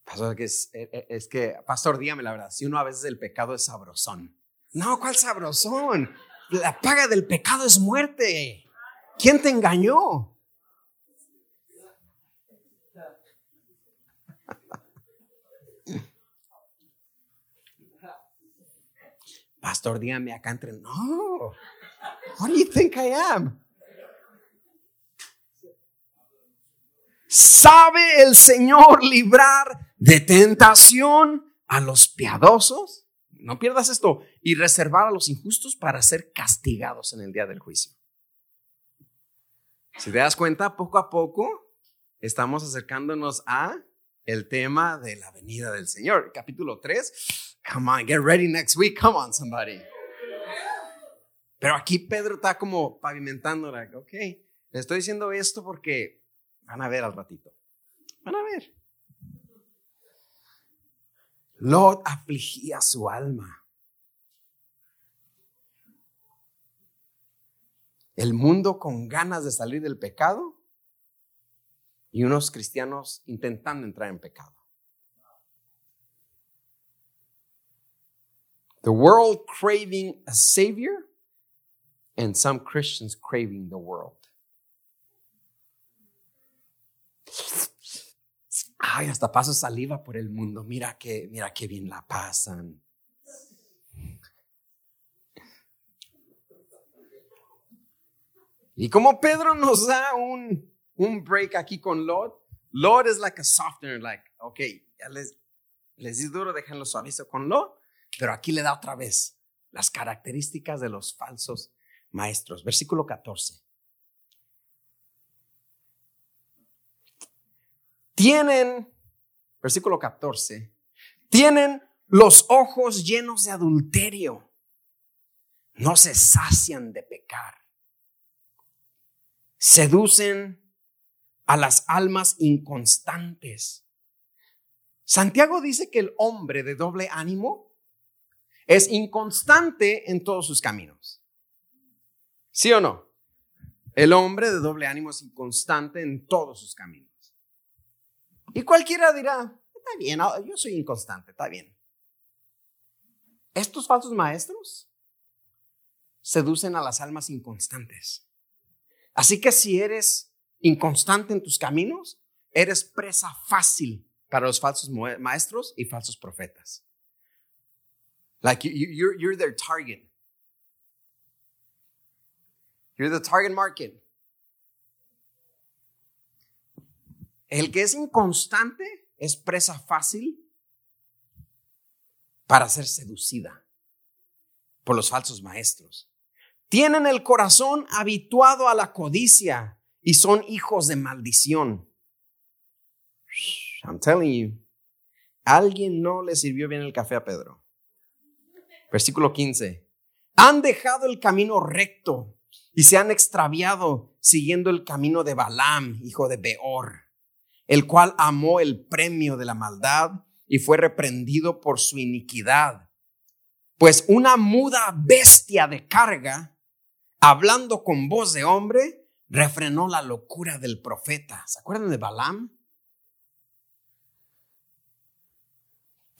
Pastor, es, e, e, es, que, pastor, dígame la verdad, si uno a veces el pecado es sabrosón. No, ¿cuál sabrosón? La paga del pecado es muerte. ¿Quién te engañó? Pastor, dígame acá entre. No. What do you think I am? ¿Sabe el Señor librar de tentación a los piadosos? No pierdas esto. Y reservar a los injustos para ser castigados en el día del juicio. Si te das cuenta, poco a poco estamos acercándonos a el tema de la venida del Señor. Capítulo 3 Come on, get ready next week. Come on, somebody. Pero aquí Pedro está como pavimentando, ok, le estoy diciendo esto porque van a ver al ratito. Van a ver. Lot afligía su alma. El mundo con ganas de salir del pecado y unos cristianos intentando entrar en pecado. The world craving a savior and some Christians craving the world. Ay, hasta paso saliva por el mundo. Mira que, mira qué bien la pasan. Y como Pedro nos da un, un break aquí con Lord, Lord is like a softener, like, okay, ya les, les di duro, déjenlo suavizo con Lord. Pero aquí le da otra vez las características de los falsos maestros. Versículo 14. Tienen, versículo 14, tienen los ojos llenos de adulterio. No se sacian de pecar. Seducen a las almas inconstantes. Santiago dice que el hombre de doble ánimo es inconstante en todos sus caminos. ¿Sí o no? El hombre de doble ánimo es inconstante en todos sus caminos. Y cualquiera dirá, está bien, ah, yo soy inconstante, está bien. Estos falsos maestros seducen a las almas inconstantes. Así que si eres inconstante en tus caminos, eres presa fácil para los falsos maestros y falsos profetas. Like you, you're, you're their target. You're the target market. El que es inconstante es presa fácil para ser seducida. por los falsos maestros. Tienen el corazón habituado a la codicia y son hijos de maldición. I'm telling you, alguien no le sirvió bien el café a Pedro. Versículo 15. Han dejado el camino recto y se han extraviado siguiendo el camino de Balaam, hijo de Beor, el cual amó el premio de la maldad y fue reprendido por su iniquidad. Pues una muda bestia de carga, hablando con voz de hombre, refrenó la locura del profeta. ¿Se acuerdan de Balaam?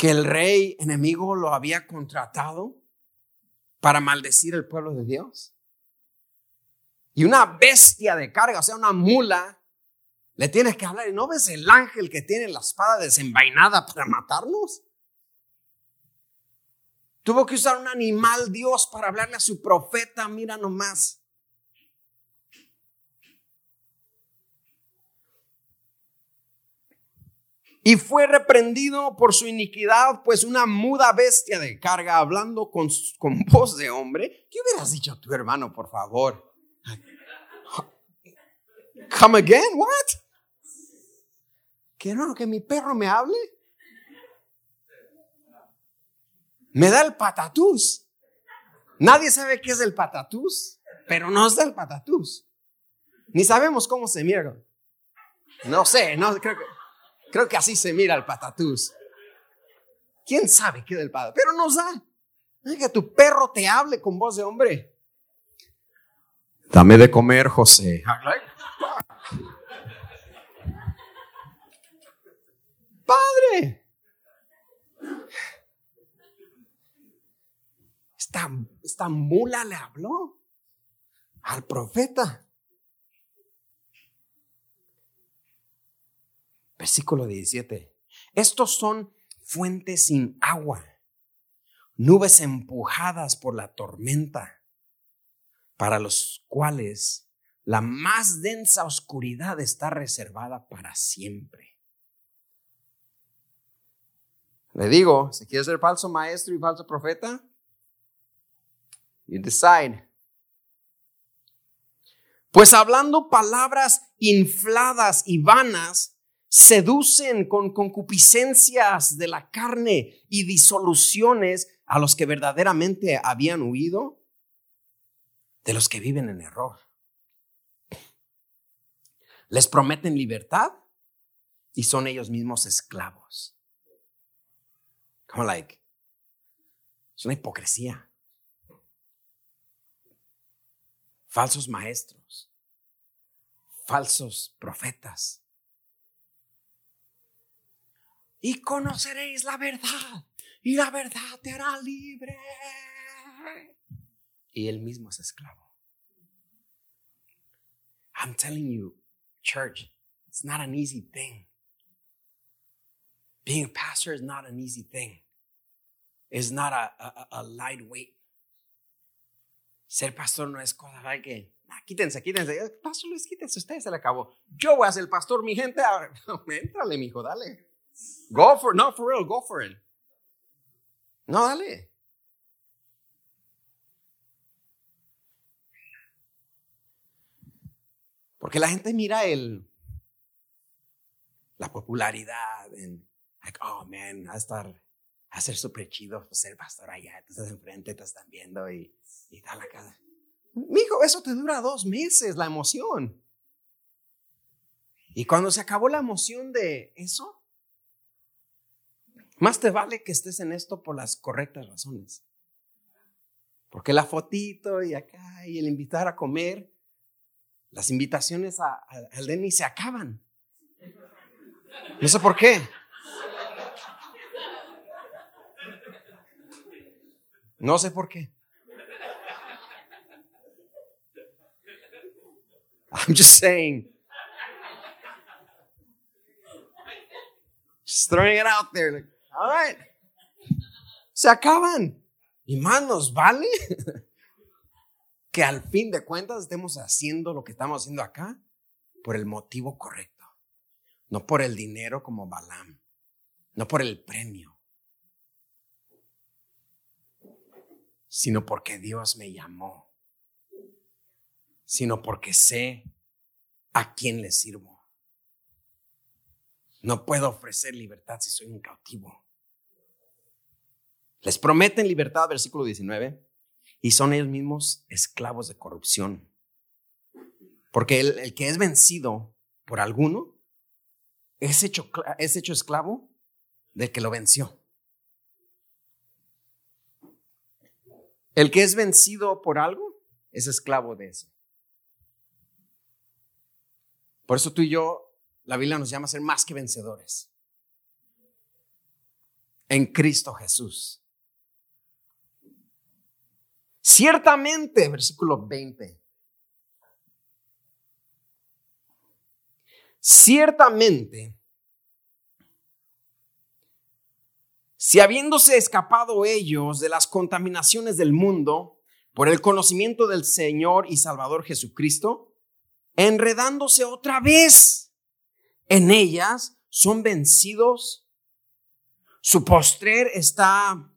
Que el rey enemigo lo había contratado para maldecir el pueblo de Dios. Y una bestia de carga, o sea, una mula, le tienes que hablar. ¿Y no ves el ángel que tiene la espada desenvainada para matarnos? Tuvo que usar un animal Dios para hablarle a su profeta, mira nomás. Y fue reprendido por su iniquidad, pues una muda bestia de carga, hablando con, con [LAUGHS] voz de hombre. ¿Qué hubieras dicho a tu hermano, por favor? [LAUGHS] Come again, what? ¿Que no, que mi perro me hable? Me da el patatús. Nadie sabe qué es el patatús, pero nos da el patatús. Ni sabemos cómo se mira. No sé, no creo que Creo que así se mira el patatús. ¿Quién sabe qué del patatús? Pero nos da. Que tu perro te hable con voz de hombre. Dame de comer, José. Padre. Esta, esta mula le habló al profeta. Versículo 17. Estos son fuentes sin agua, nubes empujadas por la tormenta, para los cuales la más densa oscuridad está reservada para siempre. Le digo, si quieres ser falso maestro y falso profeta, you decide. Pues hablando palabras infladas y vanas, seducen con concupiscencias de la carne y disoluciones a los que verdaderamente habían huido de los que viven en error. Les prometen libertad y son ellos mismos esclavos. Como like, es una hipocresía. Falsos maestros, falsos profetas y conoceréis la verdad y la verdad te hará libre. Y él mismo es esclavo. I'm telling you, church, it's not an easy thing. Being a pastor is not an easy thing. It's not a, a, a lightweight. Ser pastor no es cosa que, ah, quítense, quítense. Pastor Luis, quítense, ustedes se le acabó. Yo voy a ser pastor, mi gente. Ahora, [LAUGHS] entrale, mijo, dale. Go for. No, for real, go for it. No, dale. Porque la gente mira el la popularidad en like, oh man, a estar a ser súper chido ser pastor allá, tú estás enfrente, te están viendo y, y da la cara. Mijo, eso te dura dos meses, la emoción. Y cuando se acabó la emoción de eso, más te vale que estés en esto por las correctas razones. Porque la fotito y acá y el invitar a comer, las invitaciones al Denny se acaban. No sé por qué. No sé por qué. I'm just saying. Just throwing it out there. All. Se acaban. Y más nos vale [LAUGHS] que al fin de cuentas estemos haciendo lo que estamos haciendo acá por el motivo correcto. No por el dinero como Balam. No por el premio. sino porque Dios me llamó, sino porque sé a quién le sirvo. No puedo ofrecer libertad si soy un cautivo. Les prometen libertad, versículo 19, y son ellos mismos esclavos de corrupción. Porque el, que es vencido por alguno es hecho, es hecho esclavo del que lo venció. El que es vencido por algo es esclavo de eso. Por eso tú y yo, la Biblia nos llama a ser más que vencedores. En Cristo Jesús. Ciertamente, versículo 20. Ciertamente, Si habiéndose escapado ellos de las contaminaciones del mundo por el conocimiento del Señor y Salvador Jesucristo, enredándose otra vez en ellas, son vencidos. Su postrer está,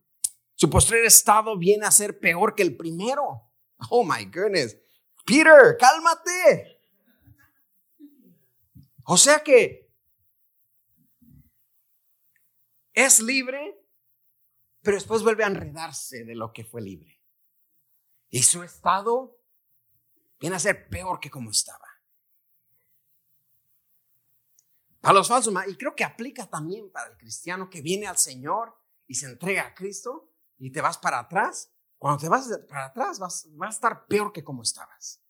su postrer estado viene a ser peor que el primero. Oh my goodness. Peter, cálmate. O sea que es libre, pero después vuelve a enredarse de lo que fue libre. Y su estado viene a ser peor que como estaba. Para los falsos, y creo que aplica también para el cristiano que viene al Señor y se entrega a Cristo y te vas para atrás. Cuando te vas para atrás vas, vas a estar peor que como estabas.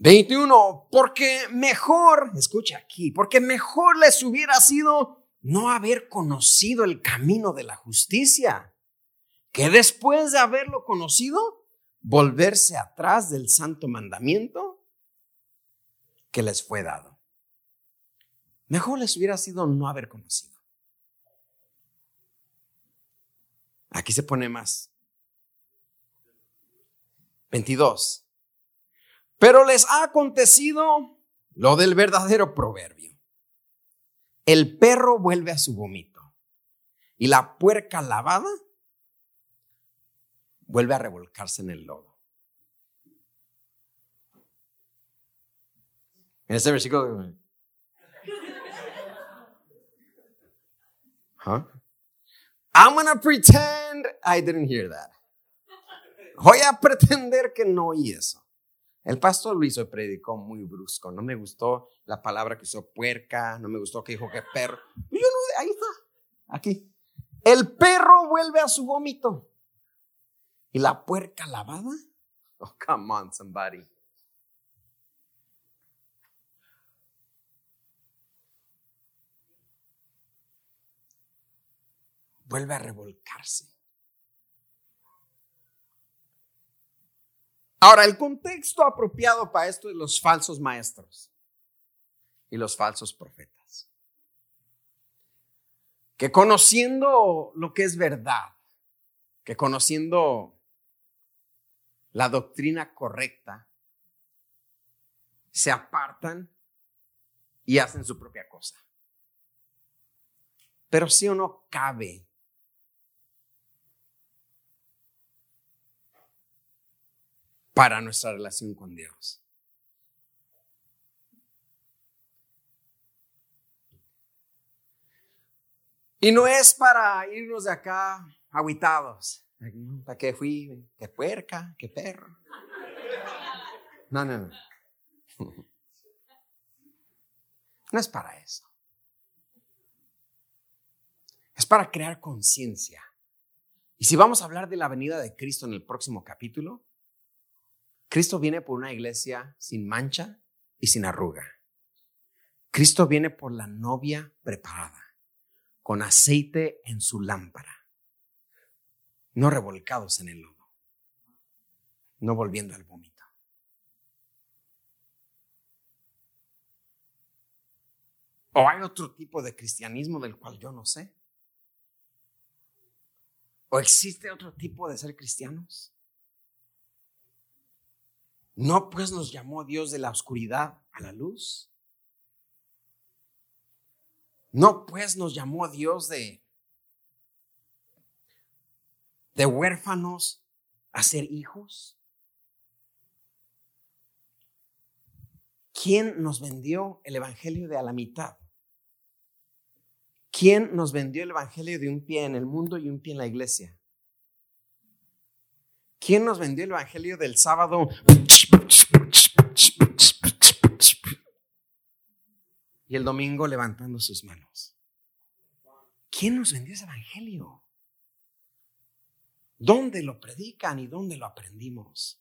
21, porque mejor, escucha aquí, porque mejor les hubiera sido no haber conocido el camino de la justicia, que después de haberlo conocido, volverse atrás del santo mandamiento que les fue dado. Mejor les hubiera sido no haber conocido. Aquí se pone más. 22. Pero les ha acontecido lo del verdadero proverbio. El perro vuelve a su vómito y la puerca lavada vuelve a revolcarse en el lodo. En este versículo... Huh? I'm gonna pretend I didn't hear that. Voy a pretender que no oí eso. El pastor Luis hoy predicó muy brusco. No me gustó la palabra que usó puerca, no me gustó que dijo que perro. Yo no, ahí está, aquí. El perro vuelve a su vómito. ¿Y la puerca lavada? Oh, come on, somebody. Vuelve a revolcarse. Ahora, el contexto apropiado para esto es los falsos maestros y los falsos profetas. Que conociendo lo que es verdad, que conociendo la doctrina correcta, se apartan y hacen su propia cosa. Pero si o no cabe para nuestra relación con Dios. Y no es para irnos de acá aguitados. ¿Para qué fui? ¿Qué puerca? ¿Qué perro? No, no, no. No es para eso. Es para crear conciencia. Y si vamos a hablar de la venida de Cristo en el próximo capítulo, Cristo viene por una iglesia sin mancha y sin arruga. Cristo viene por la novia preparada, con aceite en su lámpara, no revolcados en el lodo, no volviendo al vómito. ¿O hay otro tipo de cristianismo del cual yo no sé? ¿O existe otro tipo de ser cristianos? ¿No pues nos llamó Dios de la oscuridad a la luz? ¿No pues nos llamó Dios de de huérfanos a ser hijos? ¿Quién nos vendió el Evangelio de a la mitad? ¿Quién nos vendió el Evangelio de un pie en el mundo y un pie en la iglesia? ¿Quién nos vendió el Evangelio del sábado? Y el domingo levantando sus manos. ¿Quién nos vendió ese Evangelio? ¿Dónde lo predican y dónde lo aprendimos?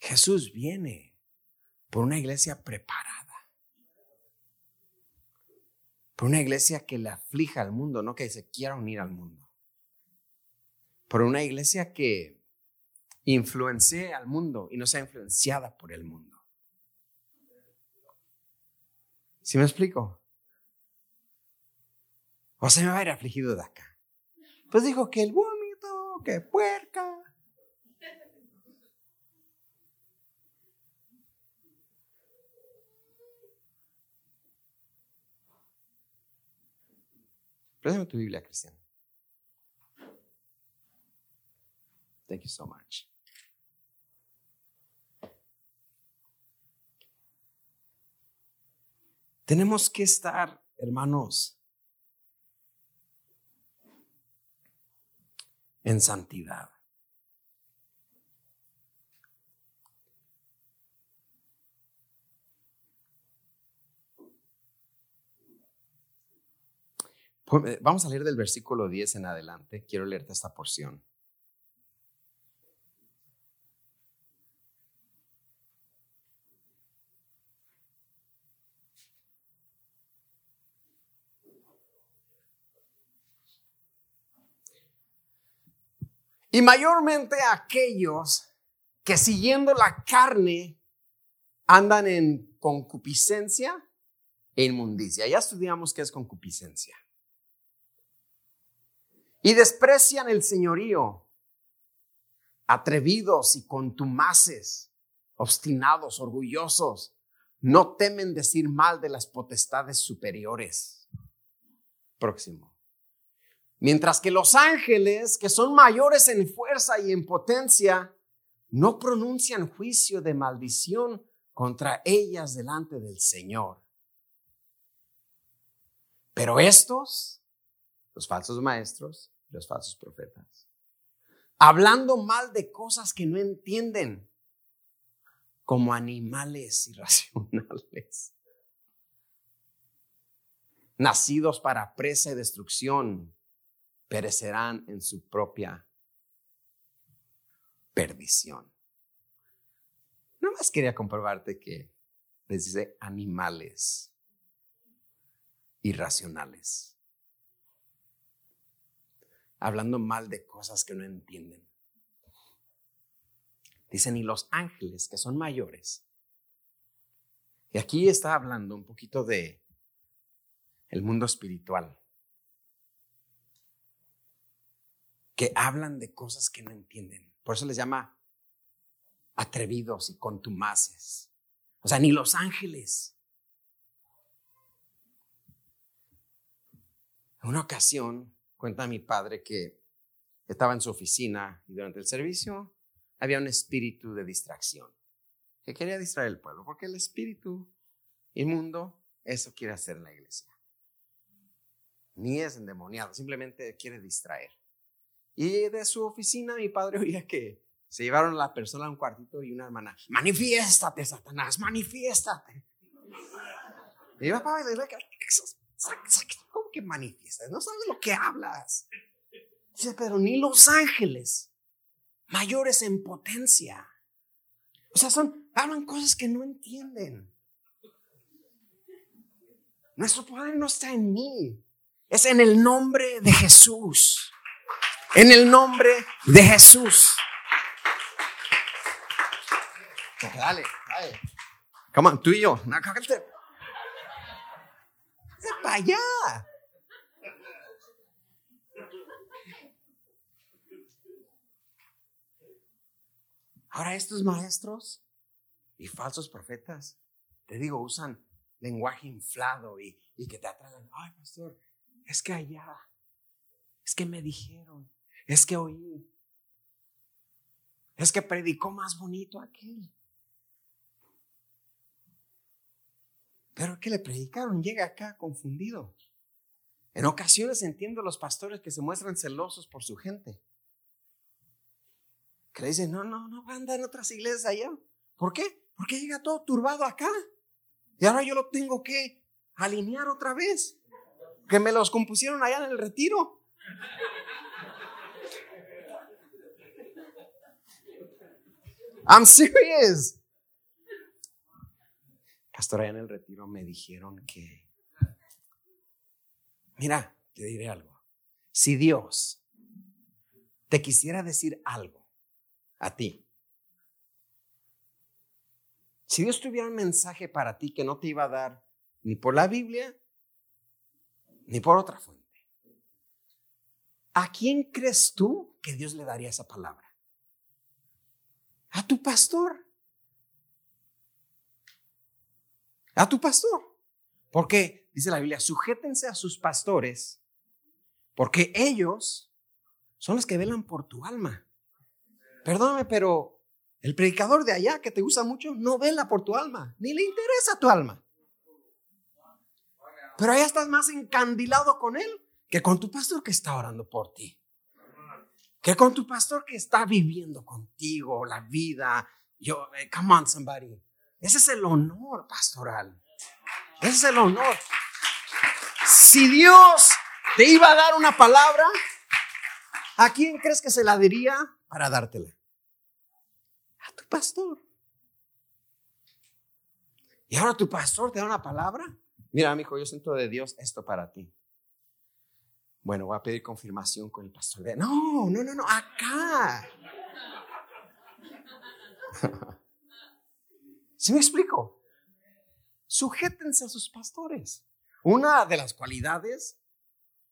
Jesús viene por una iglesia preparada. Por una iglesia que le aflija al mundo, no que se quiera unir al mundo. Por una iglesia que influencie al mundo y no sea influenciada por el mundo. ¿Sí me explico? O se me va a ir afligido de acá. Pues dijo que el vómito, que puerca, Préstame tu Biblia, Cristian. Thank you so much. Tenemos que estar, hermanos, en santidad. Vamos a leer del versículo 10 en adelante. Quiero leerte esta porción. Y mayormente aquellos que siguiendo la carne andan en concupiscencia e inmundicia. Ya estudiamos qué es concupiscencia y desprecian el señorío, atrevidos y contumaces, obstinados, orgullosos, no temen decir mal de las potestades superiores. Próximo. Mientras que los ángeles, que son mayores en fuerza y en potencia, no pronuncian juicio de maldición contra ellas delante del Señor. Pero estos, los falsos maestros, los falsos profetas. Hablando mal de cosas que no entienden, como animales irracionales, nacidos para presa y destrucción, perecerán en su propia perdición. No más quería comprobarte que les dice animales irracionales hablando mal de cosas que no entienden. Dicen, y los ángeles que son mayores. Y aquí está hablando un poquito de el mundo espiritual. Que hablan de cosas que no entienden. Por eso les llama atrevidos y contumaces. O sea, ni los ángeles. En una ocasión Cuenta mi padre que estaba en su oficina y durante el servicio había un espíritu de distracción que quería distraer al pueblo, porque el espíritu inmundo eso quiere hacer en la iglesia. Ni es endemoniado, simplemente quiere distraer. Y de su oficina mi padre [LAUGHS] oía que se llevaron a la persona a un cuartito y una hermana, manifiéstate, Satanás, manifiéstate. Y yo, papá, ¿Cómo que manifiestas? No sabes lo que hablas. Dice, pero ni los ángeles, mayores en potencia. O sea, son, hablan cosas que no entienden. Nuestro poder no está en mí, es en el nombre de Jesús. En el nombre de Jesús. Dale, dale. Come on, tú y yo. Allá. Ahora estos maestros y falsos profetas te digo, usan lenguaje inflado y, y que te atraen. Ay, pastor, es que allá, es que me dijeron, es que oí, es que predicó más bonito aquel. Pero que le predicaron llega acá confundido. En ocasiones entiendo los pastores que se muestran celosos por su gente. Que le dicen, no, no, no va a andar en otras iglesias allá. ¿Por qué? Porque llega todo turbado acá. Y ahora yo lo tengo que alinear otra vez. Que me los compusieron allá en el retiro. [LAUGHS] I'm serious. Pastor, allá en el retiro me dijeron que, mira, te diré algo. Si Dios te quisiera decir algo a ti, si Dios tuviera un mensaje para ti que no te iba a dar ni por la Biblia, ni por otra fuente, ¿a quién crees tú que Dios le daría esa palabra? A tu pastor. A tu pastor. Porque, dice la Biblia, sujétense a sus pastores, porque ellos son los que velan por tu alma. Perdóname, pero el predicador de allá que te gusta mucho no vela por tu alma, ni le interesa tu alma. Pero allá estás más encandilado con él que con tu pastor que está orando por ti. Que con tu pastor que está viviendo contigo la vida. Yo, eh, come on, somebody. Ese es el honor pastoral. Ese es el honor. Si Dios te iba a dar una palabra, ¿a quién crees que se la diría para dártela? A tu pastor. Y ahora tu pastor te da una palabra. Mira, mi hijo, yo siento de Dios esto para ti. Bueno, voy a pedir confirmación con el pastor. No, no, no, no, acá. [LAUGHS] ¿Sí me explico? Sujétense a sus pastores. Una de las cualidades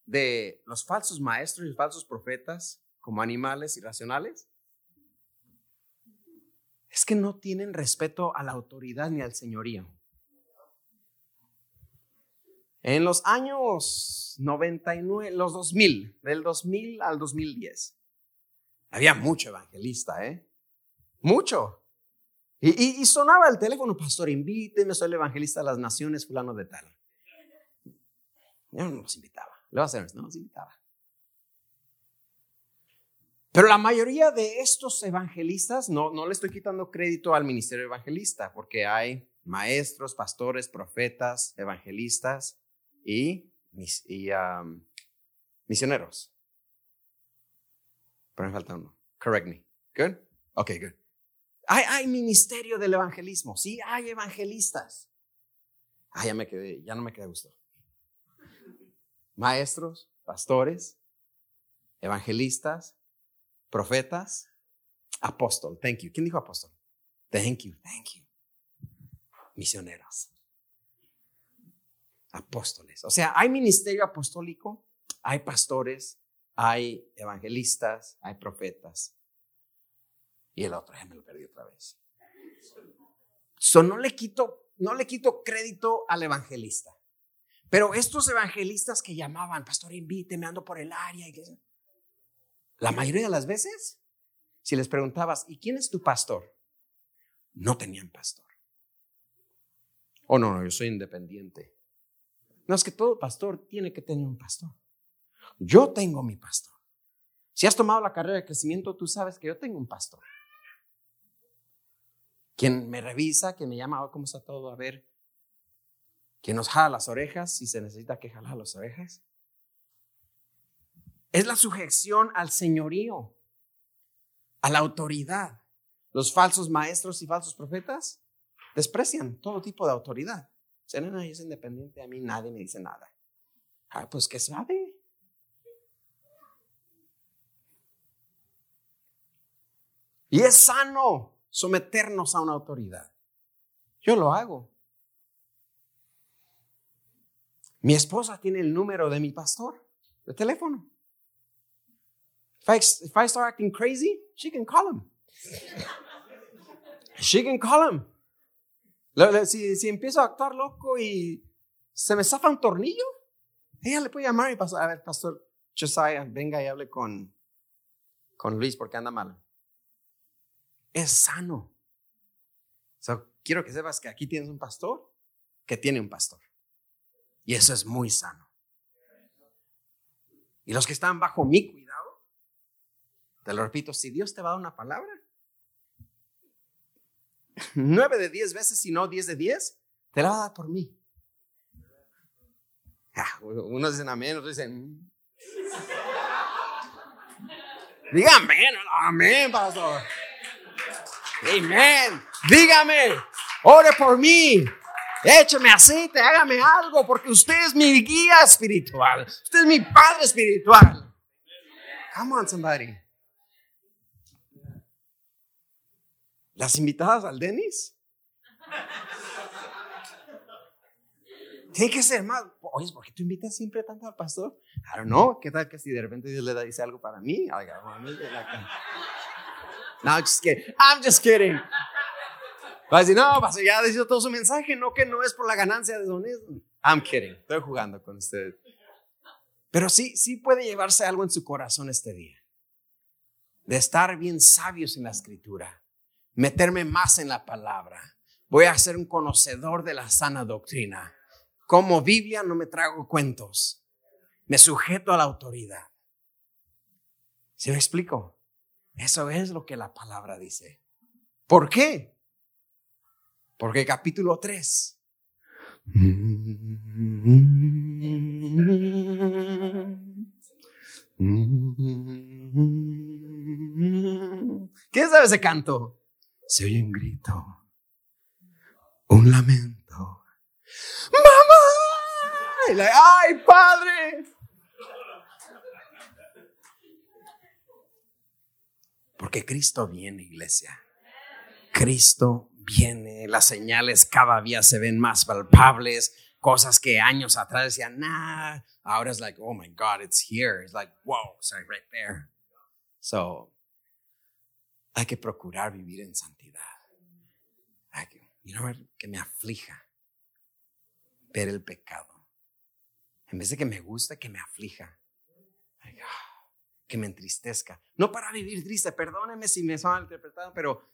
de los falsos maestros y falsos profetas como animales irracionales es que no tienen respeto a la autoridad ni al señorío. En los años 99, los 2000, del 2000 al 2010, había mucho evangelista, ¿eh? Mucho. Y, sonaba el teléfono, pastor, invíteme, soy el evangelista de las naciones, fulano de tal. Yo no nos invitaba, le va a hacer, no nos invitaba. Pero la mayoría de estos evangelistas, no, no le estoy quitando crédito al ministerio evangelista, porque hay maestros, pastores, profetas, evangelistas y, y misioneros. Pero me falta uno. Correct me. Good? Okay, good. Hay, ministerio del evangelismo, sí, hay evangelistas. Ah, ya me quedé, ya no me quedé gusto. Maestros, pastores, evangelistas, profetas, apóstol. Thank you. ¿Quién dijo apóstol? Thank you, thank you. Misioneros. Apóstoles. O sea, hay ministerio apostólico, hay pastores, hay evangelistas, hay profetas, y el otro ya me lo perdí otra vez. So, no le quito, no le quito crédito al evangelista. Pero estos evangelistas que llamaban, pastor, invíteme, ando por el área. Y la mayoría de las veces, si les preguntabas, ¿y quién es tu pastor? No tenían pastor. Oh, no, no, yo soy independiente. No, es que todo pastor tiene que tener un pastor. Yo tengo mi pastor. Si has tomado la carrera de crecimiento, tú sabes que yo tengo un pastor quien me revisa, quien me llama, oh, ¿cómo está todo? A ver, quien nos jala las orejas si se necesita que jalar las orejas. Es la sujeción al señorío, a la autoridad. Los falsos maestros y falsos profetas desprecian todo tipo de autoridad. Si no, es independiente, a mí nadie me dice nada. Ah, pues que sabe. Y es sano someternos a una autoridad. Yo lo hago. Mi esposa tiene el número de mi pastor de teléfono. If I, start acting crazy, she can call him. She can call him. Si, si empiezo a actuar loco y se me zafa un tornillo, ella le puede llamar y pasar, a ver, pastor Josiah, venga y hable con, con Luis porque anda mal. Es sano. quiero que sepas que aquí tienes un pastor que tiene un pastor. Y eso es muy sano. Y los que están bajo mi cuidado, te lo repito, si Dios te va a dar una palabra, nueve de diez veces, si no diez de diez, te la va a dar por mí. Unos dicen amén, otros dicen. Mm". Diga amén, amén, pastor. Amén. Dígame, ore por mí. Écheme aceite, hágame algo, porque usted es mi guía espiritual. Usted es mi padre espiritual. Come on, somebody. ¿Las invitadas al Denis? Tiene que ser más. Oye, ¿por qué tú invitas siempre tanto al pastor? I don't know. ¿Qué tal que si de repente Dios le dice algo para mí? No, just kidding. I'm just kidding. Va a decir, no, pastor, ya dicho todo su mensaje, no que no es por la ganancia de Don I'm kidding. Estoy jugando con usted. Pero sí, sí puede llevarse algo en su corazón este día. De estar bien sabios en la escritura. Meterme más en la palabra. Voy a ser un conocedor de la sana doctrina como Biblia no me trago cuentos. Me sujeto a la autoridad. ¿Se me explico? Eso es lo que la palabra dice. ¿Por qué? Porque capítulo 3. ¿Qué sabe ese canto? Se oye un grito, un lamento ¡Mamá! ¡Ay, padre! Porque Cristo viene, iglesia. Cristo viene. Las señales cada día se ven más palpables. Cosas que años atrás decían, nah. Ahora es like, oh my God, it's here. It's like, wow, it's right there. So, hay que procurar vivir en santidad. Hay que, you know, que me aflija ver el pecado. En vez de que me guste, que me aflija. Que me entristezca. No para vivir triste, perdóneme si me son interpretado, pero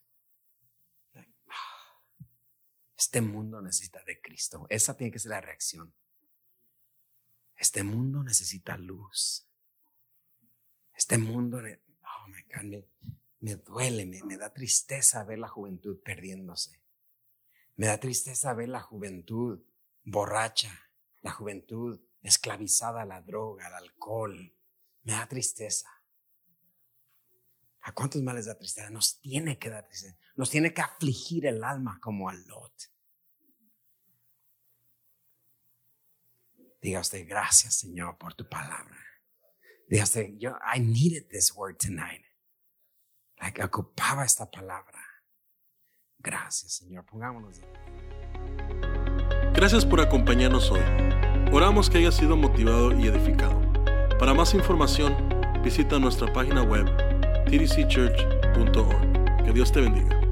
este mundo necesita de Cristo. Esa tiene que ser la reacción. Este mundo necesita luz. Este mundo, oh God, me, duele, me, me da tristeza ver la juventud perdiéndose. Me da tristeza ver la juventud borracha, la juventud esclavizada a la droga, al alcohol. Me da tristeza. ¿A cuántos males da tristeza? Nos tiene que dar tristeza. Nos tiene que afligir el alma como a Lot. Diga usted, gracias Señor por tu palabra. Diga usted, yo, I needed this word tonight. Like, ocupaba esta palabra. Gracias Señor. Pongámonos. Gracias por acompañarnos hoy. Oramos que haya sido motivado y edificado. Para más información, visita nuestra página web tdcchurch.org. Que Dios te bendiga.